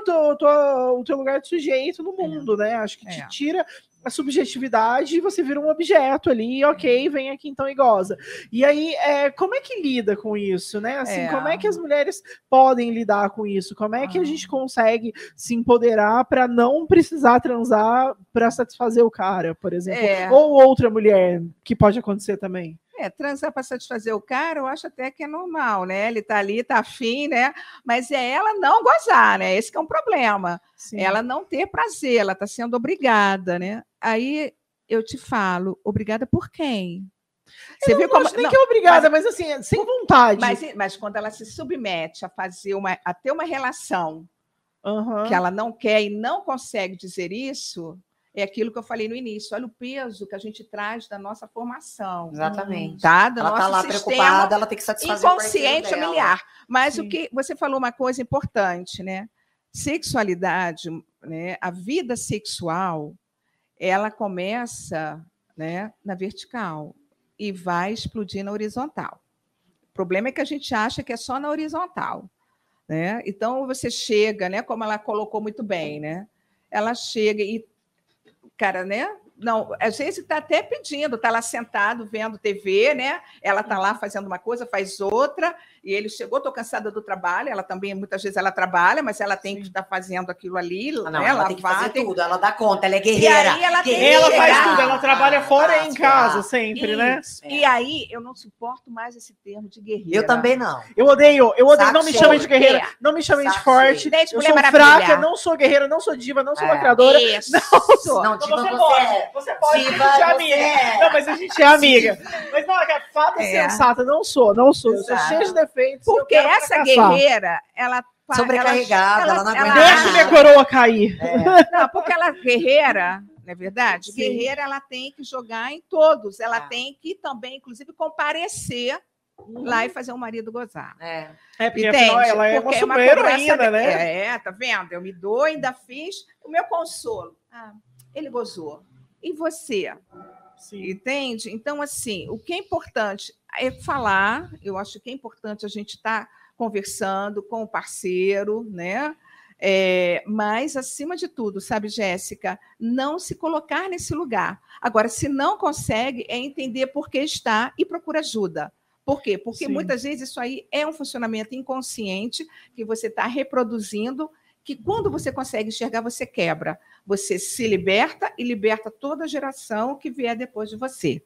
Speaker 1: o teu lugar de sujeito no é. mundo, né? Acho que te tira a subjetividade e você vira um objeto ali, ok, vem aqui então e goza. E aí, é, como é que lida com isso, né? Assim, é. como é que as mulheres podem lidar com isso? Como é que a ah. gente consegue se empoderar para não precisar transar para satisfazer o cara, por exemplo? É. Ou outra mulher, que pode acontecer também.
Speaker 3: É, transar para satisfazer o cara, eu acho até que é normal, né? Ele tá ali, tá afim, né? Mas é ela não gozar, né? Esse é um problema. Sim. Ela não ter prazer, ela tá sendo obrigada, né? Aí eu te falo, obrigada por quem?
Speaker 1: Você eu viu como nem não, que é obrigada, mas, mas assim, sem vontade.
Speaker 3: Mas, mas quando ela se submete a fazer uma, a ter uma relação uhum. que ela não quer e não consegue dizer isso, é aquilo que eu falei no início. Olha o peso que a gente traz da nossa formação.
Speaker 2: Exatamente.
Speaker 3: Tá? Do
Speaker 2: ela
Speaker 3: está
Speaker 2: lá preocupada, ela tem que satisfazer
Speaker 3: inconsciente familiar. Mas Sim. o que você falou uma coisa importante, né? Sexualidade, né? A vida sexual, ela começa, né, na vertical e vai explodir na horizontal. O problema é que a gente acha que é só na horizontal, né? Então você chega, né, como ela colocou muito bem, né? Ela chega e cara, né? Não, às vezes está até pedindo, está lá sentado vendo TV, né? Ela está lá fazendo uma coisa, faz outra, e ele chegou, estou cansada do trabalho. Ela também, muitas vezes, ela trabalha, mas ela tem Sim. que estar fazendo aquilo ali.
Speaker 2: Ah, não, né? ela, ela tem que fazer tem... tudo, ela dá conta, ela é guerreira.
Speaker 1: E aí ela, ela faz tudo, ela trabalha fora e em casa, sempre, né?
Speaker 3: Isso. né? E aí eu não suporto mais esse termo de guerreira.
Speaker 2: Eu também não.
Speaker 1: Eu odeio, eu odeio. Saco não me chamem de guerreira, não me chamem de forte. eu sou fraca, não sou guerreira, não sou diva, não sou é. lacradora. Isso. Não, sou. não diva você, você pode. É. Você pode, diva, a gente é amiga. É. Não, mas a gente é amiga. Mas não, é fada é. sensata, não sou, não sou. Sou cheia de defeitos.
Speaker 3: Porque essa guerreira, ela
Speaker 2: sobrecarregada, ela, ela, não aguenta.
Speaker 1: Deixa minha coroa cair.
Speaker 3: É. Não, porque ela guerreira, não é verdade? Sim. Guerreira, ela tem que jogar em todos, ela é. tem que também, inclusive, comparecer uhum. lá e fazer o marido gozar.
Speaker 1: É, é porque afinal, ela é porque uma super heroína, né?
Speaker 3: É, é, tá vendo? Eu me dou, ainda fiz o meu consolo. Ah, ele gozou. E você? Sim. Entende? Então, assim, o que é importante é falar, eu acho que é importante a gente estar tá conversando com o parceiro, né? É, mas, acima de tudo, sabe, Jéssica, não se colocar nesse lugar. Agora, se não consegue, é entender por que está e procura ajuda. Por quê? Porque Sim. muitas vezes isso aí é um funcionamento inconsciente que você está reproduzindo, que quando você consegue enxergar, você quebra. Você se liberta e liberta toda a geração que vier depois de você.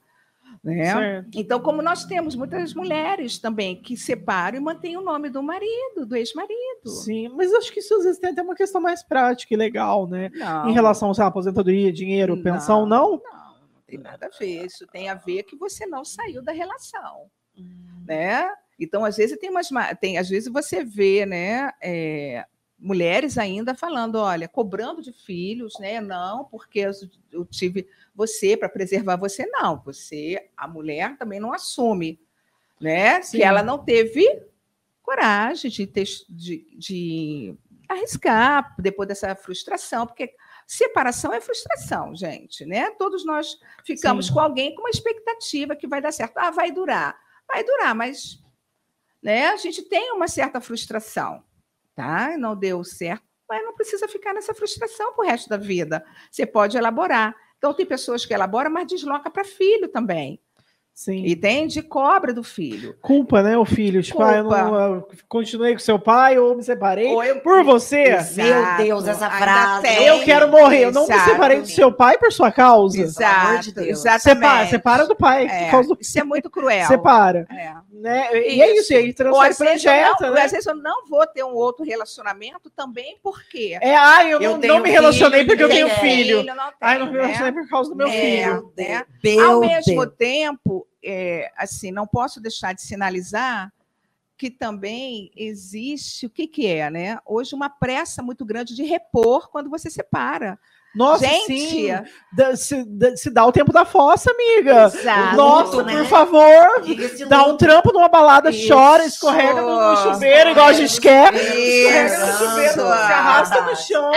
Speaker 3: Né? Então, como nós temos muitas mulheres também que separam e mantêm o nome do marido, do ex-marido.
Speaker 1: Sim, mas acho que isso às vezes tem até uma questão mais prática e legal, né? Não. Em relação à aposentadoria, dinheiro, não, pensão, não?
Speaker 3: Não, não tem nada a ver. Isso tem a ver que você não saiu da relação, hum. né? Então, às vezes tem umas, tem, às vezes você vê, né? É, mulheres ainda falando, olha, cobrando de filhos, né? Não, porque eu tive você para preservar você, não. Você, a mulher também não assume, né? Sim. Que ela não teve coragem de, ter, de, de arriscar depois dessa frustração, porque separação é frustração, gente, né? Todos nós ficamos Sim. com alguém com uma expectativa que vai dar certo. Ah, vai durar. Vai durar, mas né, a gente tem uma certa frustração tá? Não deu certo, mas não precisa ficar nessa frustração para o resto da vida. Você pode elaborar. Então, tem pessoas que elaboram, mas desloca para filho também.
Speaker 1: Sim.
Speaker 3: Entende? Cobra do filho.
Speaker 1: Culpa, né, o filho? Tipo, ah, eu, não, eu continuei com seu pai ou me separei
Speaker 3: Ou eu-
Speaker 1: por você.
Speaker 3: Exato.
Speaker 2: Meu Deus, essa frase.
Speaker 3: tem.
Speaker 1: Eu quero morrer. Eu não me
Speaker 3: Exato.
Speaker 1: separei do seu pai por sua causa.
Speaker 2: De
Speaker 3: Exato,
Speaker 2: Deus.
Speaker 3: exatamente.
Speaker 1: Separa, separa do pai.
Speaker 3: É,
Speaker 1: por causa do...
Speaker 3: Isso é muito cruel.
Speaker 1: Separa.
Speaker 3: É.
Speaker 1: Né? E é isso, e aí transfere
Speaker 3: às vezes, eu
Speaker 1: projeta,
Speaker 3: não,
Speaker 1: né?
Speaker 3: às vezes eu não vou ter um outro relacionamento também, por quê?
Speaker 1: É, ai, eu,
Speaker 2: Eu
Speaker 1: não,
Speaker 2: tenho
Speaker 1: não me relacionei
Speaker 2: filho,
Speaker 1: porque eu tenho
Speaker 2: é.
Speaker 1: filho.
Speaker 3: não tem,
Speaker 1: Ai, não me
Speaker 3: né?
Speaker 1: relacionei por causa do meu
Speaker 3: É.
Speaker 1: filho.
Speaker 3: né?
Speaker 2: Meu
Speaker 3: Ao mesmo tempo, é, assim, não posso deixar de sinalizar que também existe o que, que é, né? Hoje uma pressa muito grande de repor quando você separa.
Speaker 1: Nossa,
Speaker 3: Gente.
Speaker 1: Da- se, da- se dá o tempo da fossa, amiga.
Speaker 3: Exato.
Speaker 1: Nossa,
Speaker 2: né?
Speaker 1: por favor, dá um trampo numa balada,
Speaker 3: Isso.
Speaker 1: chora, escorrega no, no chuveiro, igual a gente quer. Escorrega no
Speaker 3: Isso.
Speaker 1: chuveiro, se arrasta no chão,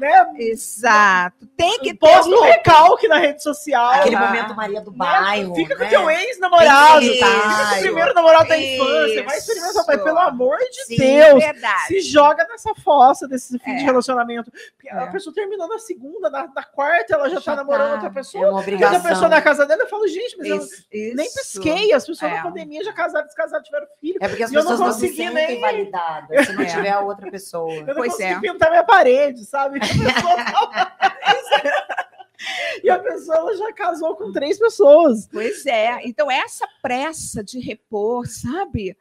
Speaker 1: né?
Speaker 3: Exato. Tem que ter
Speaker 1: Posta um recalque na rede social.
Speaker 2: Aquele
Speaker 3: Ah.
Speaker 2: momento Maria do
Speaker 1: né?
Speaker 2: bairro.
Speaker 1: Fica com
Speaker 2: né?
Speaker 1: teu ex-namorado. Fica com o primeiro namorado da infância. Vai
Speaker 3: Isso.
Speaker 1: experimentar, mas pelo amor de
Speaker 2: Sim,
Speaker 1: Deus.
Speaker 3: Verdade.
Speaker 1: Se joga nessa fossa desse fim
Speaker 3: É.
Speaker 1: de relacionamento. Porque A
Speaker 3: É.
Speaker 1: pessoa terminou na segunda, na, na quarta, ela já,
Speaker 3: Já
Speaker 1: tá namorando
Speaker 3: tá.
Speaker 1: outra
Speaker 2: É
Speaker 1: pessoa.
Speaker 2: uma
Speaker 1: Fica a
Speaker 2: obrigação.
Speaker 1: pessoa na casa dela, eu falo, gente, mas eu
Speaker 2: Isso.
Speaker 1: nem
Speaker 3: Isso.
Speaker 1: pisquei. As pessoas
Speaker 3: É.
Speaker 1: na pandemia já casaram, descasaram, tiveram filho.
Speaker 2: É porque as
Speaker 1: E eu não
Speaker 2: pessoas não, se sentem
Speaker 1: nem-
Speaker 2: validadas se não
Speaker 3: É.
Speaker 2: tiver a outra pessoa.
Speaker 1: Eu não
Speaker 3: Pois
Speaker 1: consegui
Speaker 3: é.
Speaker 1: pintar minha parede, sabe? A pessoa tava- e a pessoa ela já casou com três pessoas.
Speaker 3: Pois é. Então, essa pressa de repor, sabe?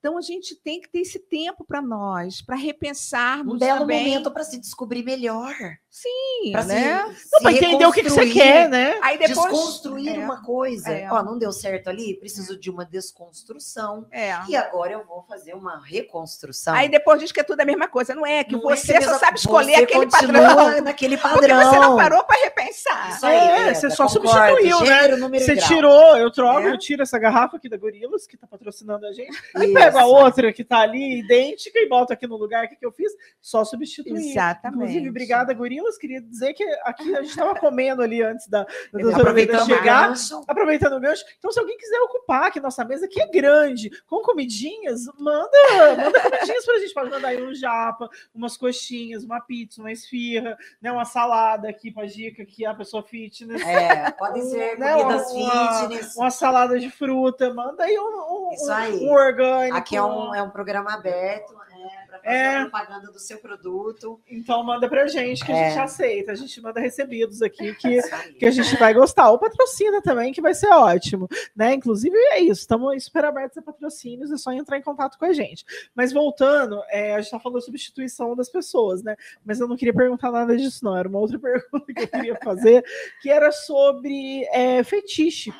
Speaker 3: Então, a gente tem que ter esse tempo para nós, para repensarmos
Speaker 2: Um belo
Speaker 3: também.
Speaker 2: momento para se descobrir melhor.
Speaker 3: Sim,
Speaker 2: Pra
Speaker 3: né?
Speaker 2: se,
Speaker 1: Não,
Speaker 2: se
Speaker 1: pra entender o que, que você quer, né?
Speaker 3: Aí depois...
Speaker 2: Desconstruir
Speaker 3: É.
Speaker 2: uma coisa.
Speaker 3: É.
Speaker 2: Ó, não deu certo ali, preciso de uma desconstrução.
Speaker 3: É.
Speaker 2: E agora eu vou fazer uma reconstrução.
Speaker 3: Aí depois diz que é tudo a mesma coisa. Não é, que
Speaker 2: Não é
Speaker 3: você
Speaker 2: que
Speaker 3: só sabe escolher
Speaker 2: você
Speaker 3: aquele padrão.
Speaker 2: naquele
Speaker 3: Porque
Speaker 2: padrão.
Speaker 3: você não parou para repensar.
Speaker 2: Isso aí,
Speaker 1: É, você só
Speaker 2: concordo.
Speaker 1: substituiu, né?
Speaker 2: Gênero, número e
Speaker 1: Você
Speaker 2: grau.
Speaker 1: tirou, eu troco,
Speaker 3: É.
Speaker 1: eu tiro essa garrafa aqui da Gorilas, que tá patrocinando a gente. Aí
Speaker 2: Isso.
Speaker 1: pego a outra que tá ali, idêntica, e boto aqui no lugar. O que, que eu fiz? Só substituir.
Speaker 3: Exatamente.
Speaker 1: Inclusive, obrigada, Gorilas. Queria dizer que aqui a gente estava comendo ali antes da, da doutora chegar.
Speaker 2: gancho,
Speaker 1: Aproveitando o gancho. Então, se alguém quiser ocupar aqui nossa mesa, que é grande, com comidinhas, manda, manda comidinhas pra gente. Pode mandar aí um japa, umas coxinhas, uma pizza, uma esfirra, né, uma salada aqui pra dica, que é a pessoa fitness.
Speaker 2: É, podem ser
Speaker 1: Né,
Speaker 2: comidas
Speaker 1: uma-
Speaker 2: fitness.
Speaker 1: Uma salada de fruta, manda aí um, um,
Speaker 2: Isso aí.
Speaker 1: um orgânico.
Speaker 2: Aqui é um, é um programa aberto, é, para fazer
Speaker 1: É.
Speaker 2: a propaganda do seu produto.
Speaker 1: Então manda pra gente que a
Speaker 2: É.
Speaker 1: gente aceita. A gente manda recebidos aqui que,
Speaker 2: aí.
Speaker 1: que a gente vai gostar. Ou patrocina também, que vai ser ótimo. Né? Inclusive, é isso. Estamos super abertos a patrocínios, é só entrar em contato com a gente. Mas voltando, é, a gente está falando da substituição das pessoas, né? Mas eu não queria perguntar nada disso, não. Era uma outra pergunta que eu queria fazer, que era sobre é, fetiche.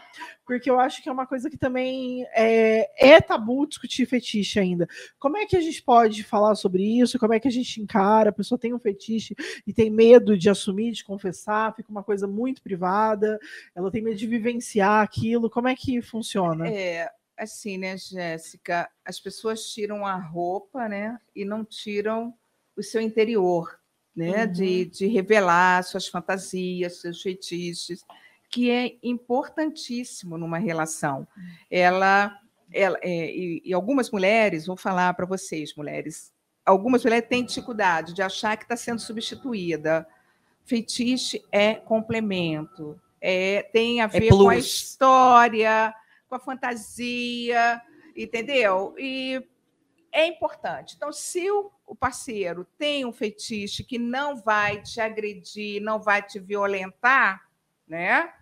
Speaker 1: Porque eu acho que é uma coisa que também é, é tabu discutir fetiche ainda. Como é que a gente pode falar sobre isso? Como é que a gente encara? A pessoa tem um fetiche e tem medo de assumir, de confessar, fica uma coisa muito privada, ela tem medo de vivenciar aquilo. Como é que funciona?
Speaker 3: É, assim, né, Jéssica? As pessoas tiram a roupa, né, e não tiram o seu interior, né,
Speaker 1: Uhum.
Speaker 3: de, de revelar suas fantasias, seus feitiços, que é importantíssimo numa relação. Ela, ela é, e, e algumas mulheres, vou falar para vocês, mulheres, algumas mulheres têm dificuldade de achar que está sendo substituída. Feitiço é complemento, é, tem a ver com a história, com a fantasia, entendeu? E é importante. Então, se o, parceiro tem um fetiche que não vai te agredir, não vai te violentar, né?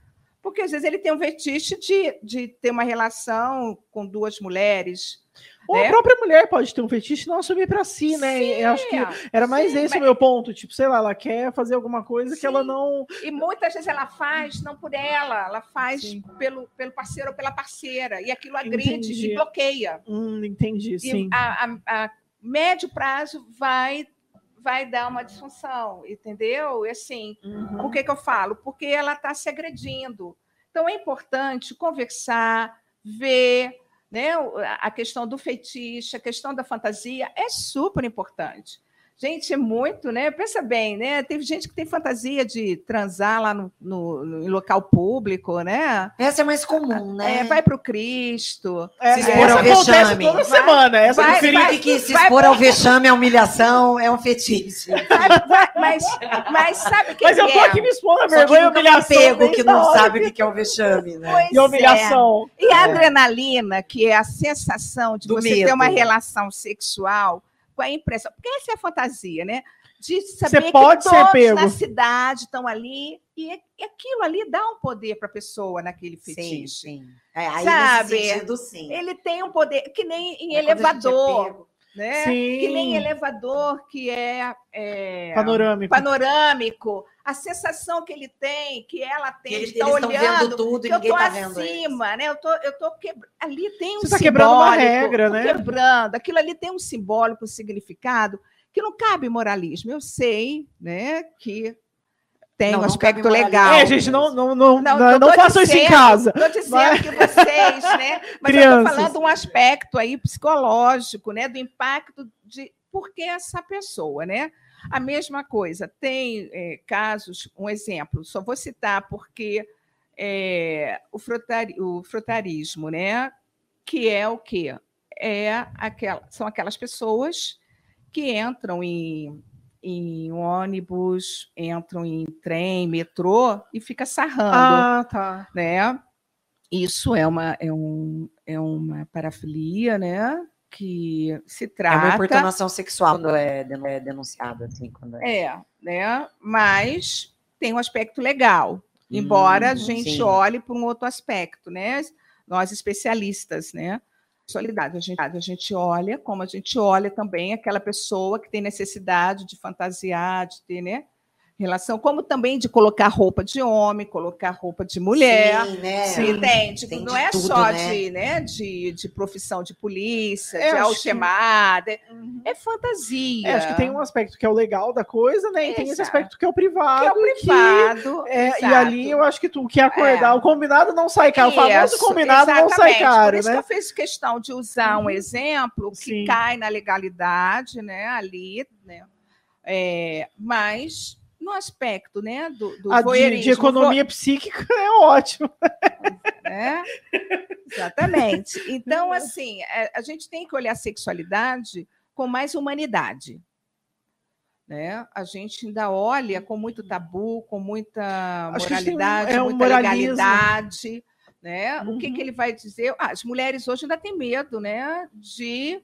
Speaker 3: Porque às vezes ele tem um fetiche de, de ter uma relação com duas mulheres.
Speaker 1: Ou
Speaker 3: né?
Speaker 1: a própria mulher pode ter um fetiche e não assumir para si, né? E eu acho que era mais
Speaker 3: sim,
Speaker 1: esse
Speaker 3: mas-
Speaker 1: o meu ponto. Tipo, sei lá, ela quer fazer alguma coisa que ela
Speaker 3: Sim.
Speaker 1: não.
Speaker 3: E muitas vezes ela faz não por ela, ela faz
Speaker 1: Sim.
Speaker 3: pelo, pelo parceiro ou pela parceira. E aquilo agride
Speaker 1: Entendi.
Speaker 3: e bloqueia.
Speaker 1: Hum, entendi,
Speaker 3: E
Speaker 1: sim.
Speaker 3: a, a- a médio prazo vai, vai dar uma disfunção, entendeu? E assim,
Speaker 1: Uhum.
Speaker 3: por que, que eu falo? Porque ela está se agredindo. Então é importante conversar, ver né, a questão do feitiço, a questão da fantasia, é super importante. Gente, é muito, né? Pensa bem, né? Teve gente que tem fantasia de transar lá no, no, no local público, né?
Speaker 2: Essa é mais comum, né?
Speaker 3: É, vai para o Cristo.
Speaker 1: É,
Speaker 2: Se expor ao
Speaker 1: acontece
Speaker 2: vexame.
Speaker 1: toda
Speaker 3: Vai-
Speaker 1: semana. Essa
Speaker 3: vai-
Speaker 1: Felipe.
Speaker 2: Felipe que se
Speaker 3: vai-
Speaker 2: expor ao vexame, à humilhação, é um fetiche.
Speaker 3: Vai- vai- mas, mas sabe o que
Speaker 1: Mas eu tô
Speaker 3: é?
Speaker 1: aqui me expondo
Speaker 2: que
Speaker 1: vergonha e humilhação.
Speaker 2: pego que não sabe o que é o vexame, né?
Speaker 3: Pois
Speaker 1: E humilhação.
Speaker 3: é. E a adrenalina, que é a sensação de
Speaker 2: Do
Speaker 3: você
Speaker 2: medo.
Speaker 3: ter uma relação sexual com a impressão. Porque essa é a fantasia, né? De saber que
Speaker 1: pode ser
Speaker 3: todos na cidade estão ali e, e aquilo ali dá um poder para a pessoa naquele
Speaker 2: Sim,
Speaker 3: fetiche.
Speaker 2: sim. É, aí
Speaker 3: Sabe?
Speaker 2: nesse sentido, sim.
Speaker 3: Ele tem um poder, que nem em
Speaker 2: a gente é
Speaker 3: elevador, né?
Speaker 1: Sim.
Speaker 3: Que nem elevador que é, é,
Speaker 1: Panorâmico.
Speaker 3: panorâmico. A sensação que ele tem, que ela
Speaker 2: Que
Speaker 3: tem,
Speaker 2: eles estão
Speaker 3: olhando,
Speaker 2: vendo tudo e
Speaker 3: eu
Speaker 2: tá vendo eles.
Speaker 3: acima, né? Eu tô, eu tô quebra... ali tem um
Speaker 1: Você tá quebrando uma regra, né?
Speaker 3: Quebrando. Aquilo ali tem um simbólico, um significado que não cabe moralismo. Eu sei, né, que tem
Speaker 2: Não,
Speaker 3: um aspecto legal.
Speaker 1: É, gente, não, não, não,
Speaker 3: Não,
Speaker 1: não,
Speaker 3: eu
Speaker 1: não façam isso em casa.
Speaker 3: Estou dizendo
Speaker 1: Mas-
Speaker 3: que vocês, né? Mas eu
Speaker 1: Crianças.
Speaker 3: estou falando um aspecto aí psicológico, né? Do impacto de por que essa pessoa, né? A mesma coisa, tem é, casos, um exemplo, só vou citar porque é, o, o frotarismo, né? Que é o quê? É aquela, são aquelas pessoas que entram em, em ônibus, entram em trem, metrô e fica sarrando
Speaker 1: Ah, tá.
Speaker 3: né? Isso é uma, é um, é uma parafilia, né? Que se
Speaker 2: É uma
Speaker 3: trata.
Speaker 2: importunação sexual quando é denu- é denunciado, assim. Quando é...
Speaker 3: É, né? Mas tem um aspecto legal, embora a
Speaker 2: Hum,
Speaker 3: gente
Speaker 2: sim.
Speaker 3: olhe para um outro aspecto, né? Nós especialistas, né? Solidariedade, a gente, a gente olha como a gente olha também aquela pessoa que tem necessidade de fantasiar, de ter, né? Relação, como também de colocar roupa de homem, colocar roupa de mulher.
Speaker 2: Sim, né?
Speaker 3: Sim, entende?
Speaker 2: Tem
Speaker 3: não é
Speaker 2: tudo,
Speaker 3: só
Speaker 2: né?
Speaker 3: de, né, de, de profissão de polícia,
Speaker 1: É,
Speaker 3: de algemada. É fantasia.
Speaker 1: É, acho que tem um aspecto que é o legal da coisa, né? E tem esse
Speaker 3: Exato.
Speaker 1: aspecto que é o privado.
Speaker 3: que é o privado.
Speaker 1: é, e
Speaker 3: exato.
Speaker 1: ali eu acho que tu quer acordar.
Speaker 3: É.
Speaker 1: O combinado não sai caro. O famoso
Speaker 3: Isso,
Speaker 1: combinado não sai
Speaker 3: exatamente.
Speaker 1: caro,
Speaker 3: Por isso
Speaker 1: né?
Speaker 3: que eu fiz questão de usar um
Speaker 1: Uhum.
Speaker 3: exemplo que
Speaker 1: Sim.
Speaker 3: cai na legalidade, né? Ali, né? É, mas no aspecto, né? Do, do
Speaker 1: A de, de economia psíquica é ótimo.
Speaker 3: né? Exatamente. Então, assim, é, a gente tem que olhar a sexualidade com mais humanidade. Né? A gente ainda olha com muito tabu, com muita
Speaker 1: um-
Speaker 3: moralidade,
Speaker 1: é um
Speaker 3: muita
Speaker 1: moralismo.
Speaker 3: legalidade. Né? O que,
Speaker 1: Uhum.
Speaker 3: que ele vai dizer? Ah, as mulheres hoje ainda têm medo né? de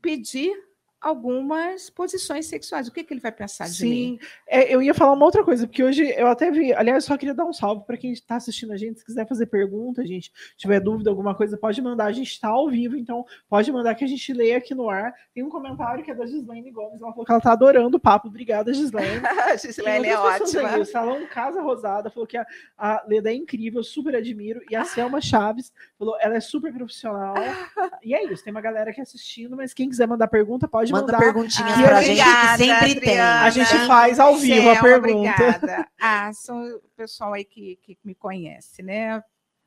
Speaker 3: pedir algumas posições sexuais. O que, que ele vai pensar de mim?
Speaker 1: Sim, É, eu ia falar uma outra coisa, porque hoje eu até vi, aliás, só queria dar um salve para quem está assistindo a gente, se quiser fazer pergunta, gente, tiver dúvida, alguma coisa, pode mandar, a gente está ao vivo, então pode mandar que a gente leia aqui no ar. Tem um comentário que é da Gislaine Gomes, ela falou que ela está adorando o papo, obrigada, Gislaine.
Speaker 3: Gislaine é ótima.
Speaker 1: aí, O Salão Casa Rosada falou que a, a Leda é incrível, super admiro. E a Selma Chaves falou, ela é super profissional. E é isso, tem uma galera aqui assistindo, mas quem quiser mandar pergunta, pode
Speaker 2: Manda
Speaker 1: mandar.
Speaker 2: perguntinhas
Speaker 1: Ah,
Speaker 2: pra gente, que
Speaker 3: obrigada,
Speaker 2: sempre tem.
Speaker 3: Adriana.
Speaker 1: A gente faz ao vivo a
Speaker 3: Selma,
Speaker 1: pergunta.
Speaker 3: Obrigada. Ah, são o pessoal aí que, que me conhece, né?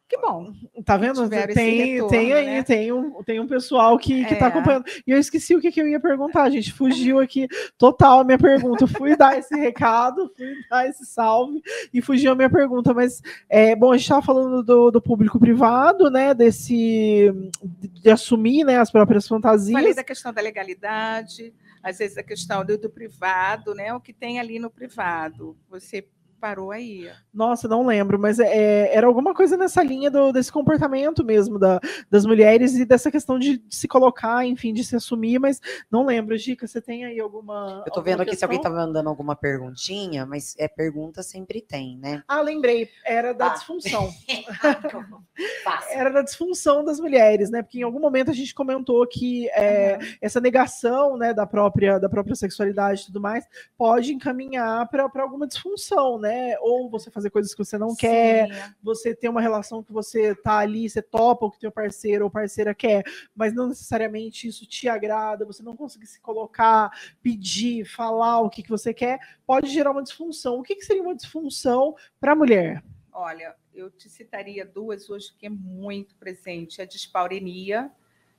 Speaker 3: Que bom.
Speaker 1: Tá vendo? Tem,
Speaker 3: retorno,
Speaker 1: tem aí,
Speaker 3: né?
Speaker 1: tem, um, tem um pessoal que, que tá
Speaker 3: É.
Speaker 1: acompanhando. E eu esqueci o que, que eu ia perguntar, gente. Fugiu aqui total a minha pergunta. Eu fui dar esse recado, fui dar esse salve e fugiu a minha pergunta. Mas, é, bom, a gente estava falando do, do público privado, né? Desse. de assumir né, as próprias fantasias.
Speaker 3: Falei da questão da legalidade, às vezes a questão do, do privado, né? O que tem ali no privado. Você parou aí.
Speaker 1: Nossa, não lembro, mas é, era alguma coisa nessa linha do- desse comportamento mesmo da- das mulheres e dessa questão de, de se colocar, enfim, de se assumir, mas não lembro. Gica, você tem aí alguma.
Speaker 2: Eu tô
Speaker 1: alguma
Speaker 2: vendo aqui se alguém tá
Speaker 1: questão?
Speaker 2: mandando alguma perguntinha, mas é pergunta sempre tem, né?
Speaker 1: Ah, lembrei, era da
Speaker 2: Ah.
Speaker 1: disfunção.
Speaker 2: Fácil.
Speaker 1: Era da disfunção das mulheres, né? Porque em algum momento a gente comentou que é, essa negação né, da, própria, da própria sexualidade e tudo mais pode encaminhar para alguma disfunção, né? Ou você fazer coisas que você não quer,
Speaker 3: Sim.
Speaker 1: você ter uma relação que você tá ali, você topa o que teu parceiro ou parceira quer, mas não necessariamente isso te agrada, você não conseguir se colocar, pedir, falar o que, que você quer, pode gerar uma disfunção. O que, que seria uma disfunção para a mulher?
Speaker 3: Olha, eu te citaria duas hoje que é muito presente: a dispaurenia,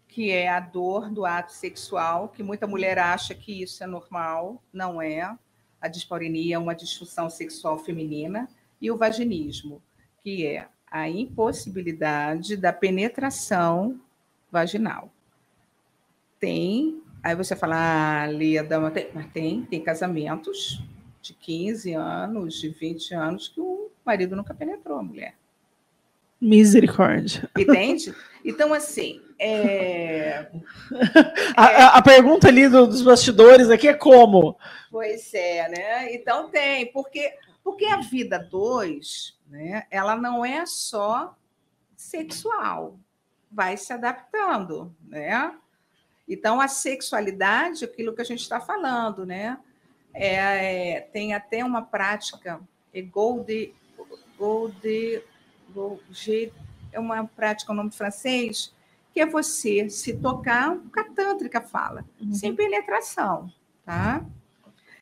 Speaker 3: que é a dor do ato sexual, que muita mulher acha que isso é normal, não é. A dispareunia é uma disfunção sexual feminina e o vaginismo, que é a impossibilidade da penetração vaginal. Tem, aí você fala, ah, Leda, mas tem, mas tem, tem casamentos de 15 anos, de 20 anos, que o marido nunca penetrou a mulher.
Speaker 1: Misericórdia.
Speaker 3: Entende? Então, assim. É...
Speaker 1: a, é... a, pergunta ali do, dos bastidores aqui é como?
Speaker 3: Pois é, né? Então tem, porque, porque a vida dois, né, ela não é só sexual, vai se adaptando, né? Então, a sexualidade, aquilo que a gente está falando, né? É, é, tem até uma prática, é Gold, Gold é uma prática, um nome francês, que é você se tocar, o que a tântrica fala, uhum. sem penetração, tá?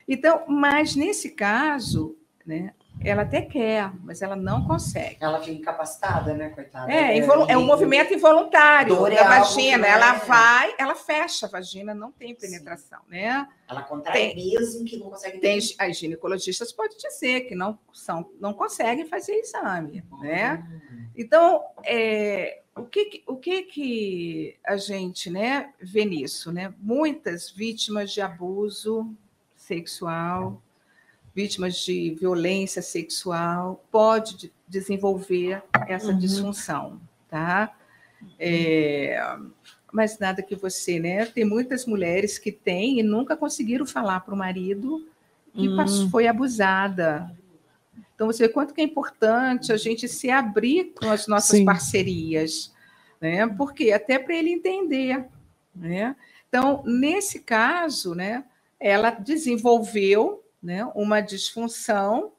Speaker 3: Então, mas nesse caso, né, ela até quer, mas ela não consegue.
Speaker 2: Ela fica incapacitada, né, coitada?
Speaker 3: É, é, é um movimento involuntário da é vagina. Ela vai, ela fecha a vagina, não tem penetração, Sim. né?
Speaker 2: Ela contrai tem, mesmo que não consegue.
Speaker 3: Tem, as ginecologistas podem dizer que não são, não conseguem fazer exame, né? Hum. Então, é, o que, o que que a gente, né, vê nisso, né? Muitas vítimas de abuso sexual vítimas de violência sexual, pode desenvolver essa uhum. disfunção, tá? É, mas nada que você, né? Tem muitas mulheres que têm e nunca conseguiram falar para o marido que uhum. passou, foi abusada. Então, você vê quanto que é importante a gente se abrir com as nossas Sim. parcerias, né? Porque até para ele entender, né? Então, nesse caso, né, ela desenvolveu né, uma disfunção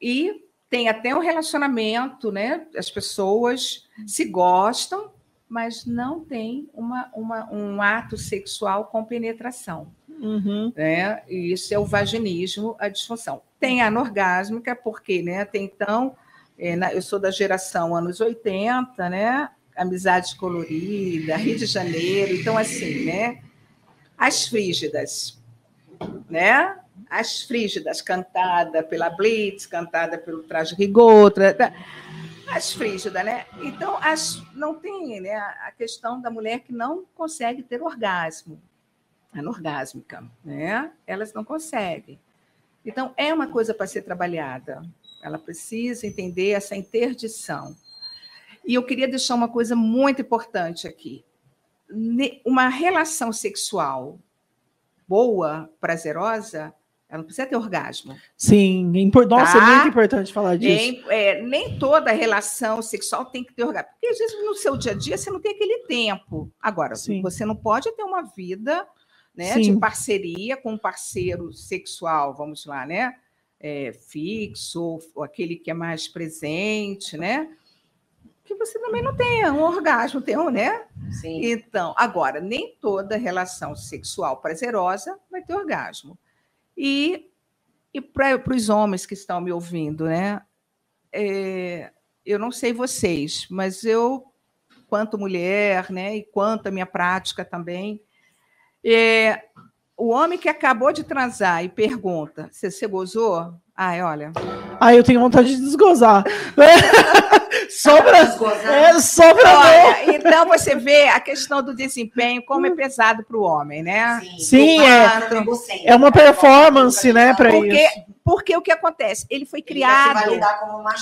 Speaker 3: e tem até um relacionamento, né? As pessoas se gostam, mas não tem uma, uma um ato sexual com penetração. Uhum. Né? E isso é o vaginismo, a disfunção. Tem a anorgásmica, porque né, até então, é, na, eu sou da geração anos 80, né? Amizade colorida, Rio de Janeiro, então assim, né? As frígidas, né? As Frígidas, cantada pela Blitz, cantada pelo Traje Rigor, as Frígidas, né? Então, as, não tem né, a questão da mulher que não consegue ter orgasmo, anorgásmica, né? Elas não conseguem. Então, é uma coisa para ser trabalhada. Ela precisa entender essa interdição. E eu queria deixar uma coisa muito importante aqui. Uma relação sexual boa, prazerosa, ela não precisa ter orgasmo.
Speaker 1: Sim, é nossa, é tá? é muito importante falar disso.
Speaker 3: Nem, é, nem toda relação sexual tem que ter orgasmo. Porque às vezes no seu dia a dia você não tem aquele tempo. Agora, Sim. você não pode ter uma vida né, de parceria com um parceiro sexual, vamos lá, né? É, fixo, ou aquele que é mais presente, né? Que você também não tenha um orgasmo, tem um, né? Sim. Então, agora, nem toda relação sexual prazerosa vai ter orgasmo. E, e para os homens que estão me ouvindo, né? É, eu não sei vocês, mas eu, quanto mulher, né, e quanto a minha prática também, é, o homem que acabou de transar e pergunta: você, gozou? Ai, olha.
Speaker 1: Ai, eu tenho vontade de desgozar. sobra. É, sobra
Speaker 3: olha, então você vê a questão do desempenho, como é pesado para o homem, né?
Speaker 1: Sim, Sim é, é uma performance, né, para isso.
Speaker 3: Porque o que acontece? Ele foi criado. Ele,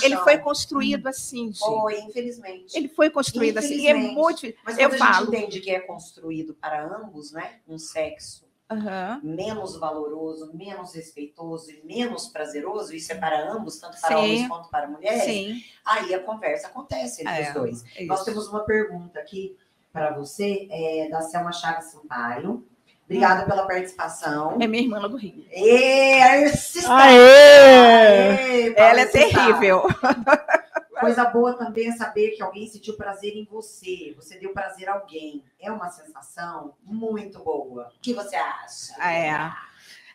Speaker 3: ele foi construído assim, gente.
Speaker 2: Foi, infelizmente.
Speaker 3: Ele foi construído assim. E é muito.
Speaker 2: Mas
Speaker 3: eu
Speaker 2: a
Speaker 3: falo.
Speaker 2: gente entende que é construído para ambos, né? Um sexo uhum. menos valoroso, menos respeitoso e menos prazeroso, isso é para ambos, tanto para Sim. homens quanto para mulheres, Sim. aí a conversa acontece entre é, os dois. É Nós temos uma pergunta aqui para você, é, da Selma Chagas Sampaio. Obrigada pela participação.
Speaker 3: É minha irmã lá do Rio.
Speaker 2: Ê,
Speaker 1: Aê!
Speaker 3: Aê! Ela é terrível.
Speaker 2: Coisa boa também é saber que alguém sentiu prazer em você. Você deu prazer a alguém. É uma sensação muito boa. O que você acha?
Speaker 3: É,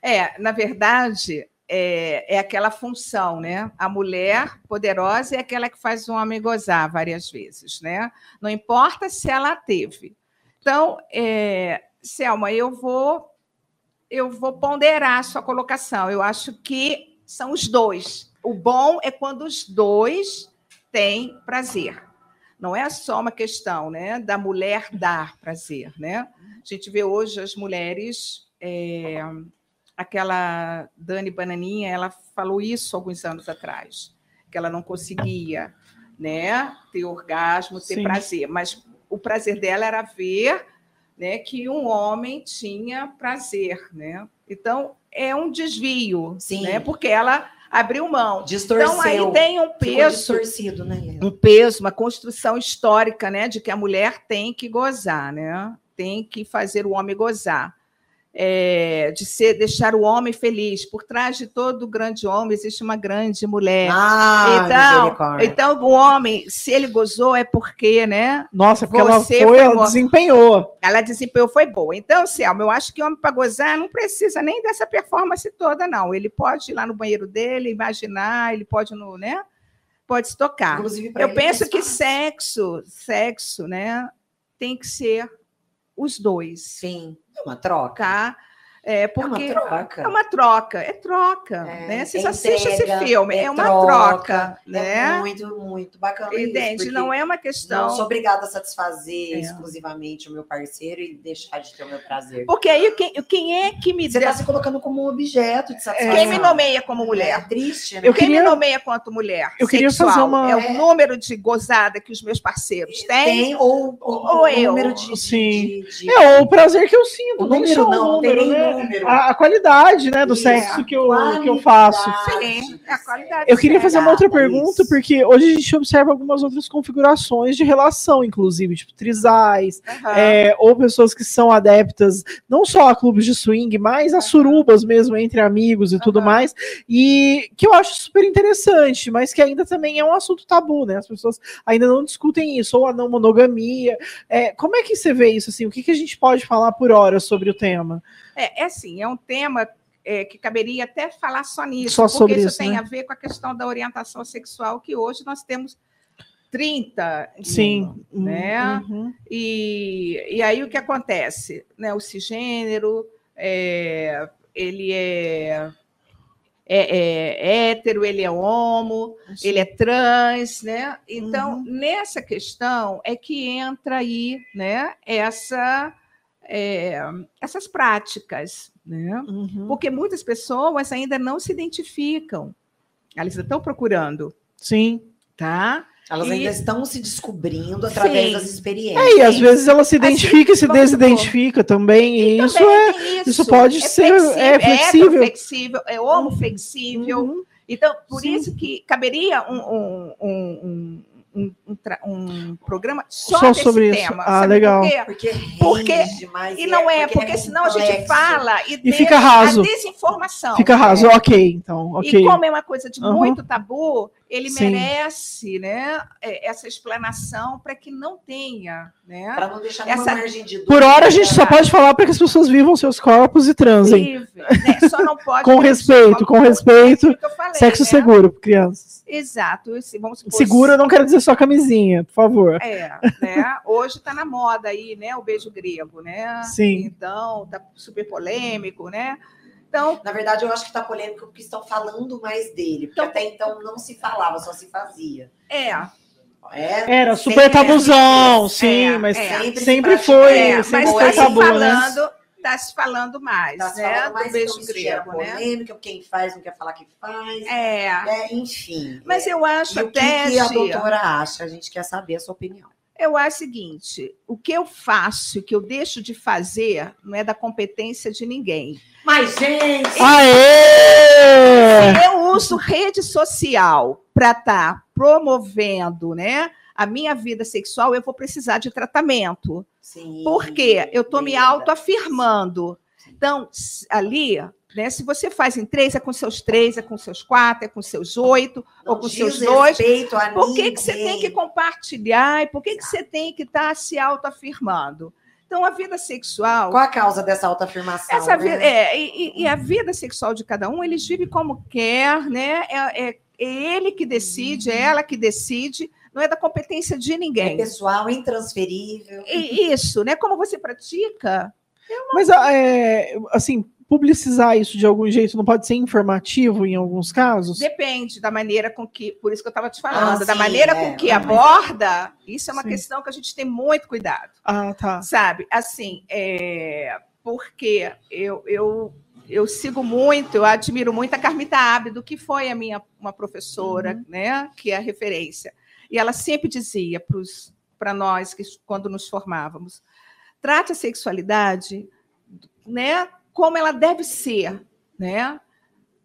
Speaker 3: é na verdade, é, é aquela função, né? A mulher poderosa é aquela que faz o homem gozar várias vezes, né? Não importa se ela teve. Então, é, Selma, eu vou eu vou ponderar a sua colocação. Eu acho que são os dois. O bom é quando os dois têm prazer. Não é só uma questão né, da mulher dar prazer. Né? A gente vê hoje as mulheres. É, aquela Dani Bananinha, ela falou isso alguns anos atrás, que ela não conseguia né, ter orgasmo, ter Sim. prazer, mas o prazer dela era ver né, que um homem tinha prazer, né? Então é um desvio, Sim. né? Porque ela abriu mão.
Speaker 2: Distorceu.
Speaker 3: Então aí tem um peso,
Speaker 2: né,
Speaker 3: um peso, uma construção histórica, né, de que a mulher tem que gozar, né? Tem que fazer o homem gozar é, de ser, deixar o homem feliz. Por trás de todo grande homem existe uma grande mulher.
Speaker 2: Ah,
Speaker 3: então, então, o homem, se ele gozou, é porque, né?
Speaker 1: Nossa, porque ela foi, foi ela desempenhou.
Speaker 3: Ela desempenhou, foi boa. Então, Selma, eu acho que homem para gozar não precisa nem dessa performance toda, não. Ele pode ir lá no banheiro dele, imaginar, ele pode no, né? Pode se tocar. Eu penso que sexo, sexo, né? Tem que ser os dois.
Speaker 2: Sim. É uma troca.
Speaker 3: Tá? É, porque é uma troca. É uma troca, é troca. É, né? Vocês assistem esse filme, é, é uma troca. troca é né?
Speaker 2: É muito, muito bacana.
Speaker 3: Entende?
Speaker 2: Isso,
Speaker 3: não é uma questão.
Speaker 2: Não sou obrigada a satisfazer é. exclusivamente o meu parceiro e deixar de ter o meu prazer.
Speaker 3: Porque aí quem, quem é que me.
Speaker 2: Você está se colocando como um objeto de satisfação.
Speaker 3: Quem me nomeia como mulher?
Speaker 2: É triste, né?
Speaker 3: Eu quem queria... me nomeia quanto mulher?
Speaker 1: Eu queria sexual, fazer uma.
Speaker 3: É o número de gozada que os meus parceiros têm?
Speaker 2: Tem, ou, ou, ou, ou eu. número de.
Speaker 1: Sim. De, de... É, o prazer que eu sinto.
Speaker 2: O número não,
Speaker 1: número,
Speaker 2: tem
Speaker 1: né? Número. A, a, qualidade, né, do Isso, sexo que eu, que eu faço.
Speaker 3: Sim, a qualidade.
Speaker 1: Eu queria fazer uma outra pergunta, porque hoje a gente observa algumas outras configurações de relação, inclusive, tipo trisais, uhum. é, ou pessoas que são adeptas não só a clubes de swing, mas a surubas mesmo entre amigos e uhum. tudo mais, e que eu acho super interessante, mas que ainda também é um assunto tabu, né? As pessoas ainda não discutem isso, ou a não monogamia. É, como é que você vê isso? Assim, o que, que a gente pode falar por hora sobre o tema?
Speaker 3: É, é assim, é um tema é, que caberia até falar só nisso,
Speaker 1: só porque
Speaker 3: isso,
Speaker 1: isso
Speaker 3: tem
Speaker 1: né?
Speaker 3: a ver com a questão da orientação sexual, que hoje nós temos 30.
Speaker 1: Sim.
Speaker 3: Né? Uhum. E, e aí o que acontece? Né? O cisgênero, é, ele é, é, é, hétero, ele é homo, Sim. ele é trans, né? Então, uhum. nessa questão é que entra aí né, essa é, essas práticas, né? Uhum. Porque muitas pessoas ainda não se identificam. Elas estão procurando.
Speaker 1: Sim.
Speaker 3: Tá?
Speaker 2: Elas e... ainda estão se descobrindo através Sim. das experiências.
Speaker 1: É, e às vezes ela se identifica assim, e se desidentifica também, e, e isso é isso. isso pode é ser flexível, é flexível,
Speaker 3: é flexível, é homoflexível. Uhum. Então, por Sim. isso que caberia um, um, um, um, um, um, programa só, só sobre tema.
Speaker 1: Isso. Ah, legal.
Speaker 2: Por porque, porque
Speaker 3: demais, e não é, porque, porque é senão a gente fala e,
Speaker 1: e fica raso.
Speaker 3: a desinformação.
Speaker 1: Fica raso, é. ok, então, ok.
Speaker 3: E como é uma coisa de uhum. muito tabu, ele Sim. merece, né, é, essa explanação para que não tenha, né?
Speaker 2: Para não deixar essa margem de
Speaker 1: dúvida. Por hora a gente só pode falar para que as pessoas vivam seus corpos e transem.
Speaker 3: Vive, né? Só não pode.
Speaker 1: com respeito, com respeito.
Speaker 3: Falei,
Speaker 1: sexo
Speaker 3: né?
Speaker 1: seguro para crianças.
Speaker 3: Exato. Vamos
Speaker 1: supor, Segura não quero dizer só camisinha, por favor.
Speaker 3: É, né? Hoje está na moda aí, né? O beijo grego, né?
Speaker 1: Sim.
Speaker 3: Então, tá super polêmico, né? Então,
Speaker 2: na verdade, eu acho que está polêmico porque estão falando mais dele, porque então, até então não se falava, só se fazia.
Speaker 3: É.
Speaker 1: é Era super tabuzão, sim, é, mas é, sempre, sempre foi, é, sempre
Speaker 3: mas
Speaker 1: foi
Speaker 3: tá
Speaker 1: tabu,
Speaker 3: né? falando, está se falando mais,
Speaker 2: tá
Speaker 3: né?
Speaker 2: Falando mais,
Speaker 3: do beijo
Speaker 2: então,
Speaker 3: grego,
Speaker 2: né? polêmica, quem faz não quer falar que faz.
Speaker 3: É.
Speaker 2: é enfim.
Speaker 3: Mas
Speaker 2: é.
Speaker 3: eu acho
Speaker 2: e
Speaker 3: até.
Speaker 2: O que, que a doutora acha? A gente quer saber a sua opinião.
Speaker 3: Eu acho o seguinte: o que eu faço, o que eu deixo de fazer, não é da competência de ninguém.
Speaker 2: Mas, gente!
Speaker 1: Aê!
Speaker 3: Eu uso rede social para estar tá promovendo, né? A minha vida sexual, eu vou precisar de tratamento.
Speaker 2: Sim.
Speaker 3: Por quê? Eu estou me autoafirmando. Então, ali, né, se você faz em três, é com seus três, é com seus quatro, é com seus oito, Não ou com seus dois. Por que, que você tem que compartilhar e por que, que você tem que estar tá se autoafirmando? Então, a vida sexual.
Speaker 2: Qual a causa dessa autoafirmação?
Speaker 3: Essa né? vida, é, e, e, a vida sexual de cada um, eles vivem como quer, né? É, é, é ele que decide, é ela que decide, não é da competência de
Speaker 2: É
Speaker 3: ninguém.
Speaker 2: pessoal, intransferível.
Speaker 3: E isso, né? Como você pratica,
Speaker 1: Mas, é, assim, publicizar isso de algum jeito não pode ser informativo em alguns casos?
Speaker 3: depende da maneira com que, por isso que eu estava te falando,
Speaker 2: Ah,
Speaker 3: da
Speaker 2: sim,
Speaker 3: maneira
Speaker 2: é,
Speaker 3: com que
Speaker 2: mas-
Speaker 3: aborda, isso é uma
Speaker 1: Sim.
Speaker 3: questão que a gente tem muito cuidado.
Speaker 1: Ah, tá.
Speaker 3: sabe? Assim, é, porque eu, eu, eu sigo muito, eu admiro muito a Carmita Ábido, que foi a minha uma professora, né? Que é a referência. E ela sempre dizia para nós que quando nos formávamos, trate a sexualidade, né? Como ela deve ser, né?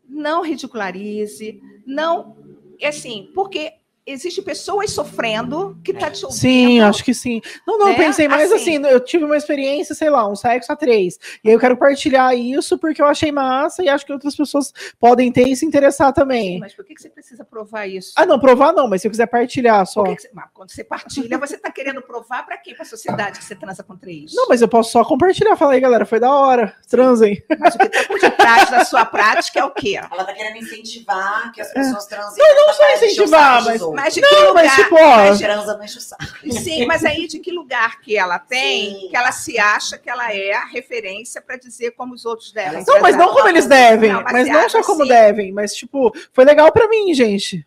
Speaker 3: Não ridicularize, não, assim, porque existem pessoas sofrendo que tá te ouvindo.
Speaker 1: Sim, acho que sim. Não, não, eu
Speaker 3: Né?
Speaker 1: pensei mais
Speaker 3: Assim-
Speaker 1: assim, eu tive uma experiência, sei lá, um sexo a três. E aí eu quero partilhar isso porque eu achei massa e acho que outras pessoas podem ter e se interessar também.
Speaker 3: Mas por que que você precisa provar isso?
Speaker 1: Ah, não, provar não, mas se eu quiser partilhar só.
Speaker 3: Por que que você- mas quando você partilha, você está querendo provar para quê? Para a sociedade que você transa com três?
Speaker 1: Não, mas eu posso só compartilhar. Fala aí, galera, foi da hora. Transem.
Speaker 3: Mas o que está por detrás da sua prática é o quê?
Speaker 2: Ela tá querendo incentivar que as pessoas transem.
Speaker 1: Não, não
Speaker 2: pra
Speaker 1: só incentivar, mas-.
Speaker 3: Mas de
Speaker 1: Não,
Speaker 3: que lugar?
Speaker 1: mas tipo,
Speaker 2: Mas transa, não enche o saco.
Speaker 3: Sim, mas aí de que lugar que ela tem,
Speaker 2: Sim.
Speaker 3: que ela se acha que ela é a referência para dizer como os outros devem.
Speaker 1: Não, mas não como eles devem,
Speaker 3: Não, mas
Speaker 1: mas não
Speaker 3: acha
Speaker 1: só como
Speaker 3: assim?
Speaker 1: devem, mas tipo, foi legal pra mim, gente.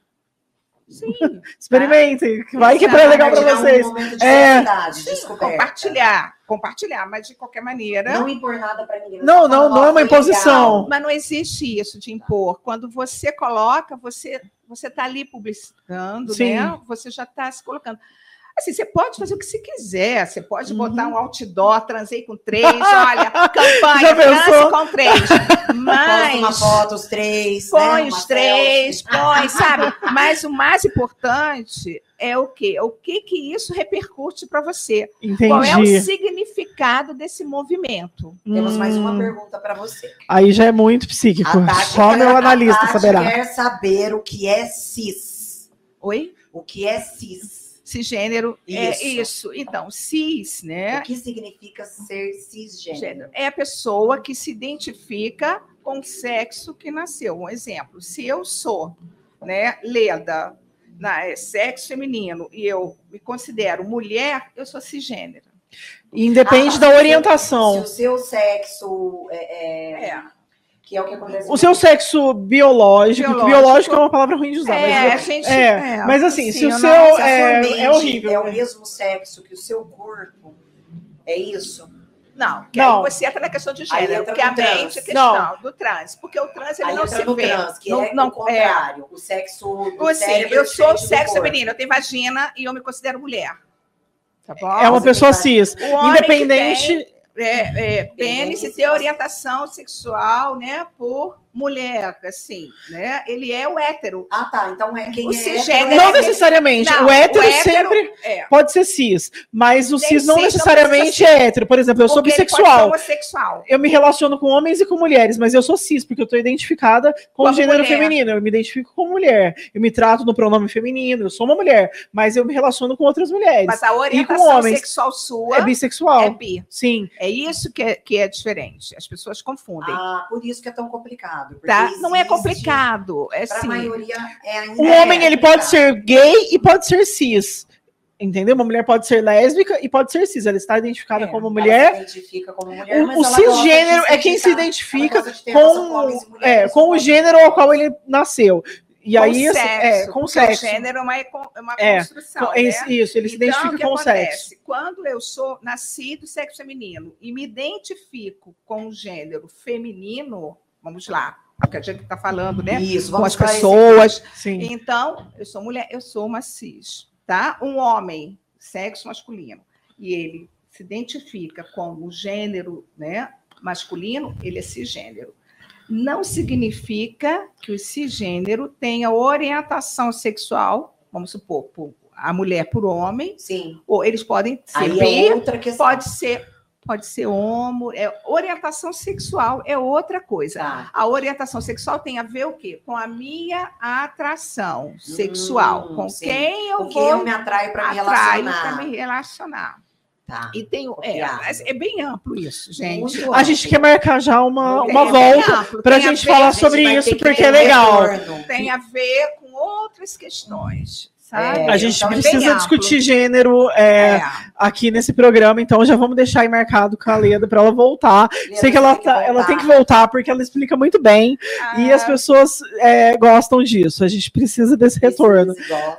Speaker 3: Sim,
Speaker 1: Experimentem, vai que é legal
Speaker 2: um
Speaker 1: vocês.
Speaker 2: de
Speaker 1: É.
Speaker 2: descoberta.
Speaker 3: compartilhar, compartilhar, mas de qualquer maneira.
Speaker 2: Não impor nada pra ninguém.
Speaker 1: Não, não, não é uma imposição.
Speaker 2: legal.
Speaker 3: Mas não existe isso de impor. Quando você coloca, você você está ali publicitando,
Speaker 1: Sim.
Speaker 3: né? Você já está se colocando. Assim, você pode fazer o que você quiser. Você pode
Speaker 1: Uhum.
Speaker 3: botar um outdoor, transei com três, olha, campanha, transe com três.
Speaker 2: Posta uma
Speaker 3: Mas
Speaker 2: foto, os três.
Speaker 3: põe
Speaker 2: né,
Speaker 3: os
Speaker 2: uma
Speaker 3: três,
Speaker 2: selfie.
Speaker 3: põe, sabe? Mas o mais importante é o quê? O que que isso repercute para você? Qual é o
Speaker 1: Entendi.
Speaker 3: significado desse movimento?
Speaker 2: Temos mais uma
Speaker 1: Hum,
Speaker 2: pergunta pra você.
Speaker 1: Aí já é muito psíquico.
Speaker 2: Tati
Speaker 1: Só meu analista saberá.
Speaker 2: quer saber o que é cis.
Speaker 3: Oi?
Speaker 2: O que é cis?
Speaker 3: Cisgênero é
Speaker 2: Isso.
Speaker 3: isso. Então, cis, né?
Speaker 2: O que significa ser cisgênero?
Speaker 3: Gênero é a pessoa que se identifica com o sexo que nasceu. Um exemplo, se eu sou, né, Leda, na, é, sexo feminino, e eu me considero mulher, eu sou cisgênero.
Speaker 1: Independe
Speaker 2: Ah,
Speaker 1: da orientação.
Speaker 2: Se o seu sexo é, é-
Speaker 3: É,
Speaker 2: que é o que acontece.
Speaker 1: O seu sexo biológico, que
Speaker 3: Biológico.
Speaker 1: biológico é uma palavra ruim de usar,
Speaker 3: é, a
Speaker 1: mas,
Speaker 3: gente,
Speaker 1: é, mas assim, se o
Speaker 3: eu
Speaker 1: seu
Speaker 3: não-
Speaker 2: Se a
Speaker 1: é,
Speaker 2: mente
Speaker 1: é horrível.
Speaker 2: É o mesmo sexo que o seu corpo. É isso?
Speaker 3: Não, que
Speaker 1: Não.
Speaker 3: aí você entra na questão de gênero, porque a
Speaker 2: no trans.
Speaker 3: mente é questão do trans, porque o trans ele
Speaker 2: Aí
Speaker 3: não se vê.
Speaker 2: trans, que
Speaker 3: não,
Speaker 2: é
Speaker 3: não,
Speaker 2: o contrário. O sexo do
Speaker 3: Assim,
Speaker 2: cérebro
Speaker 3: eu
Speaker 2: é
Speaker 3: sou sexo feminino, eu tenho vagina e eu me considero mulher. Tá bom?
Speaker 1: É uma
Speaker 2: Você
Speaker 1: pessoa cis.
Speaker 3: O homem que
Speaker 1: Independente.
Speaker 3: É, é, pênis e ter orientação sexual, né, por mulher, assim, né? Ele é o hétero.
Speaker 2: Ah, tá. Então é quem
Speaker 3: O
Speaker 2: é
Speaker 3: cisgênero
Speaker 1: Não
Speaker 3: é aquele-
Speaker 1: necessariamente.
Speaker 3: Não,
Speaker 1: o hétero
Speaker 3: o hétero-
Speaker 1: sempre
Speaker 3: É.
Speaker 1: pode ser cis, mas o cis não
Speaker 3: cis não
Speaker 1: necessariamente
Speaker 3: precisa
Speaker 1: é hétero. Por exemplo, eu sou
Speaker 3: Porque ser
Speaker 1: bissexual.
Speaker 3: homossexual.
Speaker 1: Eu me relaciono com homens e com mulheres, mas eu sou cis, porque eu tô identificada com o gênero
Speaker 3: mulher.
Speaker 1: feminino. Eu me identifico como mulher. Eu me trato no pronome feminino, eu sou uma mulher, mas eu me relaciono com outras mulheres.
Speaker 3: Mas a orientação
Speaker 1: homens.
Speaker 3: sexual sua
Speaker 1: é bissexual.
Speaker 3: é bi.
Speaker 1: Sim.
Speaker 3: É isso que é, que é diferente. As pessoas confundem.
Speaker 2: Ah, por isso que é tão complicado. Porque
Speaker 3: tá? Não é complicado. É
Speaker 2: Pra
Speaker 3: assim.
Speaker 2: maioria é ainda.
Speaker 1: Um
Speaker 2: é
Speaker 1: homem ele pode
Speaker 2: complicado.
Speaker 1: ser gay e pode ser cis. Entendeu? Uma mulher pode ser lésbica e pode ser cis. Ela está identificada
Speaker 3: É,
Speaker 1: como
Speaker 2: Ela
Speaker 1: mulher.
Speaker 2: se identifica como mulher,
Speaker 1: O,
Speaker 2: mas
Speaker 1: o cisgênero é quem se identifica com, é, com o gênero ao qual ele nasceu. E
Speaker 3: com
Speaker 1: aí, assim,
Speaker 3: sexo,
Speaker 1: é, com sexo.
Speaker 3: O gênero é uma, é uma
Speaker 1: É,
Speaker 3: construção.
Speaker 1: Com-
Speaker 3: né?
Speaker 1: isso, ele se
Speaker 3: Então,
Speaker 1: identifica
Speaker 3: o que
Speaker 1: com o
Speaker 3: acontece?
Speaker 1: sexo.
Speaker 3: Quando eu sou nasci do sexo feminino e me identifico com o gênero feminino, vamos lá, é o que a gente está falando, né?
Speaker 2: Isso,
Speaker 3: Com
Speaker 2: vamos
Speaker 3: as
Speaker 2: esclarecer.
Speaker 3: pessoas.
Speaker 1: Sim.
Speaker 3: Então, eu sou mulher, eu sou uma cis, tá? Um homem, sexo masculino, e ele se identifica com o gênero, né, masculino, ele é cisgênero. Não significa que o cisgênero tenha orientação sexual, vamos supor, por- a mulher por homem,
Speaker 2: Sim.
Speaker 3: ou eles podem ser
Speaker 2: Aí
Speaker 3: bi,
Speaker 2: é outra questão.
Speaker 3: pode ser pode ser homo, é, orientação sexual é outra coisa.
Speaker 2: Tá.
Speaker 3: A orientação sexual tem a ver o quê? Com a minha atração sexual,
Speaker 2: Hum,
Speaker 3: com
Speaker 2: sim.
Speaker 3: quem eu
Speaker 2: Com quem
Speaker 3: vou
Speaker 2: eu me atraio para me
Speaker 3: atraio
Speaker 2: relacionar.
Speaker 3: para me relacionar.
Speaker 2: Tá.
Speaker 3: E tem, é, é bem amplo isso, gente.
Speaker 2: Muito
Speaker 1: A gente quer marcar já uma, uma
Speaker 3: é
Speaker 1: volta
Speaker 3: tem a
Speaker 1: gente falar sobre isso, porque é legal.
Speaker 2: retorno.
Speaker 3: Tem a ver com outras questões. Sabe?
Speaker 2: É,
Speaker 1: A gente
Speaker 2: então é
Speaker 1: precisa
Speaker 3: amplo.
Speaker 1: discutir gênero é,
Speaker 3: É.
Speaker 1: aqui nesse programa, então já vamos deixar aí marcado com a Leda para ela voltar.
Speaker 2: Leda,
Speaker 1: Sei que ela,
Speaker 2: você
Speaker 1: tá,
Speaker 2: tem
Speaker 1: ela tem que
Speaker 2: voltar.
Speaker 1: porque ela explica muito bem e
Speaker 3: Ah,
Speaker 1: as pessoas é, gostam disso. A gente precisa desse retorno.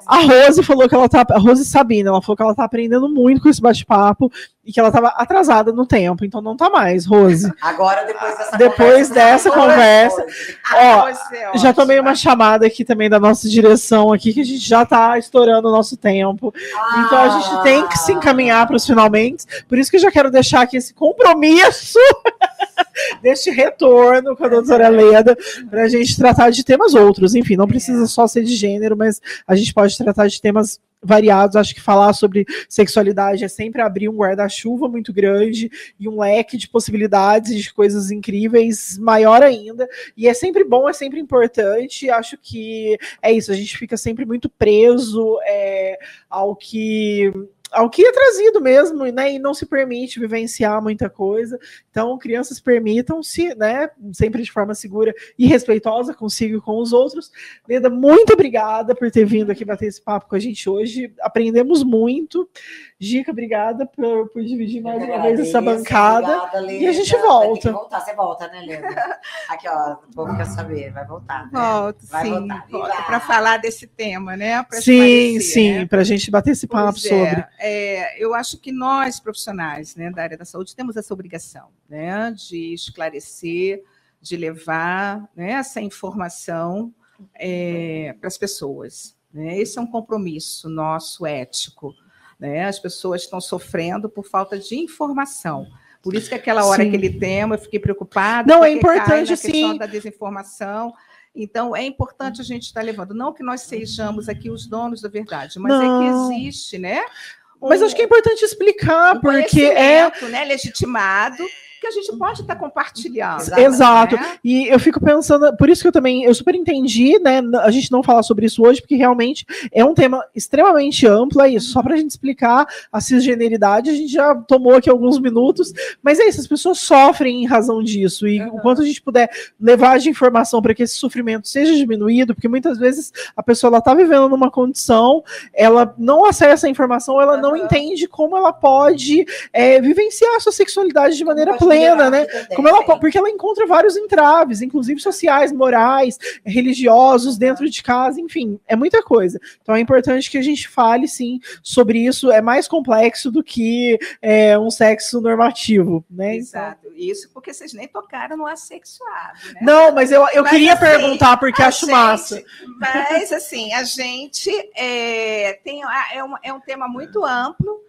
Speaker 1: A Rose falou que ela tá. A Rose Sabina, ela falou que ela tá aprendendo muito com esse bate-papo e que ela tava atrasada no tempo, então não tá mais, Rose.
Speaker 2: Agora, depois dessa
Speaker 1: Depois
Speaker 2: conversa,
Speaker 1: dessa conversa. Ó,
Speaker 3: é
Speaker 1: Já tomei uma chamada aqui também da nossa direção aqui, que a gente já tá estourando o nosso tempo. Então a gente tem que se encaminhar para os finalmente. Por isso que eu já quero deixar aqui esse compromisso deste retorno com a doutora Leda, para a gente tratar de temas outros. Enfim, não precisa só ser de gênero, mas a gente pode tratar de temas variados. Acho que falar sobre sexualidade é sempre abrir um guarda-chuva muito grande e um leque de possibilidades de coisas incríveis maior ainda. E é sempre bom, é sempre importante. Acho que é isso, a gente fica sempre muito preso é, ao que ao que é trazido mesmo, né? E não se permite vivenciar muita coisa. Então, crianças permitam-se, né? Sempre de forma segura e respeitosa consigo e com os outros. Leda, muito obrigada por ter vindo aqui bater esse papo com a gente hoje. Aprendemos muito. Gica, obrigada por, por dividir mais uma vez essa bancada.
Speaker 2: obrigada,
Speaker 1: E a gente volta.
Speaker 2: Voltar. Você volta, né, Leda? Aqui, ó, o povo quer saber. Vai voltar. Né?
Speaker 3: Volto,
Speaker 2: Vai
Speaker 3: sim.
Speaker 2: Viva!
Speaker 3: para falar desse tema, né? Pra
Speaker 1: Sim, sim,
Speaker 3: né?
Speaker 1: para a gente bater esse papo
Speaker 3: Pois é,
Speaker 1: sobre.
Speaker 3: é, eu acho que nós, profissionais né, da área da saúde, temos essa obrigação né, de esclarecer, de levar né, essa informação para as pessoas. Né? Esse é um compromisso nosso ético. Né? As pessoas estão sofrendo por falta de informação. Por isso que aquela hora,
Speaker 1: Sim.
Speaker 3: aquele tema, eu fiquei preocupada.
Speaker 1: Não, é importante,
Speaker 3: questão
Speaker 1: sim.
Speaker 3: da desinformação. Então, é importante a gente estar levando. Não que nós sejamos aqui os donos da verdade, mas é
Speaker 1: Não.
Speaker 3: que existe, né?
Speaker 1: Mas
Speaker 3: um-
Speaker 1: acho que é importante explicar,
Speaker 3: um
Speaker 1: porque é.
Speaker 3: né, legitimado que a gente pode estar compartilhando.
Speaker 2: Exatamente.
Speaker 1: Exato.
Speaker 3: né?
Speaker 1: E eu fico pensando, por isso que eu também, eu super entendi, né? A gente não falar sobre isso hoje, porque realmente é um tema extremamente amplo, é isso. Só para a gente explicar a cisgeneridade, a gente já tomou aqui alguns minutos, mas é isso, as pessoas sofrem em razão disso. E o quanto a gente puder levar de informação para que esse sofrimento seja diminuído, porque muitas vezes a pessoa ela tá vivendo numa condição, ela não acessa a informação, ela não
Speaker 3: Aham.
Speaker 1: entende como ela pode é, vivenciar a sua sexualidade de maneira
Speaker 2: Pode
Speaker 1: plena, né? Como ela, porque ela encontra vários entraves, inclusive sociais, morais, religiosos, dentro de casa, enfim, é muita coisa. Então é importante que a gente fale, sim, sobre isso. É mais complexo do que é, um sexo normativo, né? Então-
Speaker 3: Exato. Isso porque vocês nem tocaram no assexuado, né?
Speaker 1: Não, mas eu, eu
Speaker 3: Mas,
Speaker 1: queria
Speaker 3: assim,
Speaker 1: perguntar, porque acho
Speaker 3: gente-
Speaker 1: massa.
Speaker 3: Mas, assim, a gente é, tem, é, um, é um tema muito amplo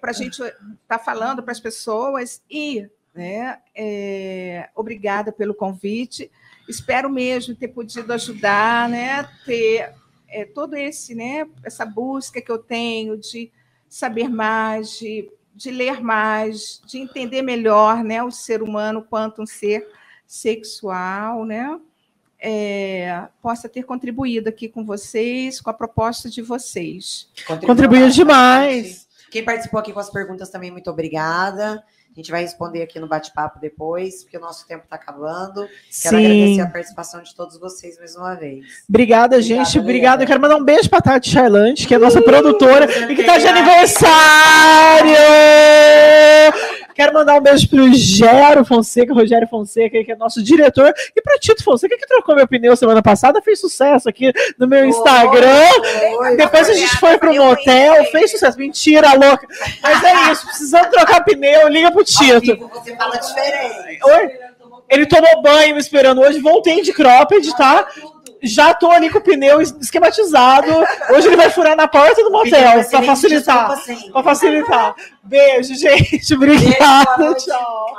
Speaker 3: para a gente estar falando para as pessoas e né, é, obrigada pelo convite. Espero mesmo ter podido ajudar, né, ter é, todo esse, né, essa busca que eu tenho de saber mais, de, de ler mais, de entender melhor, né, o ser humano quanto um ser sexual, né? é, possa ter contribuído aqui com vocês, com a proposta de vocês.
Speaker 1: Contribuiu
Speaker 2: bastante.
Speaker 1: demais.
Speaker 2: Quem participou aqui com as perguntas também, muito obrigada. A gente vai responder aqui no bate-papo depois, porque o nosso tempo está acabando. Quero agradecer
Speaker 1: Sim.
Speaker 2: a participação de todos vocês mais uma vez.
Speaker 1: Obrigada, gente.
Speaker 2: Obrigada.
Speaker 1: Eu quero mandar um beijo pra Tati Charlante, que é a nossa produtora e que tá de aniversário! Quero mandar um beijo pro Gero Fonseca, Rogério Fonseca, que é nosso diretor, e pro Tito Fonseca, que trocou meu pneu semana passada, fez sucesso aqui no meu Instagram.
Speaker 2: Oi,
Speaker 1: Depois a gente foi pro motel,
Speaker 3: conheci.
Speaker 1: fez sucesso. Mentira, louca. Mas é isso, precisando trocar pneu, liga pro Tito.
Speaker 2: vivo você fala diferente.
Speaker 1: Oi? Ele tomou banho me esperando hoje, voltei de cropped, tá? já tô ali com o pneu esquematizado. Hoje ele vai furar na porta do motel para facilitar. Para facilitar. Beijo, gente. Obrigada.
Speaker 2: Tchau.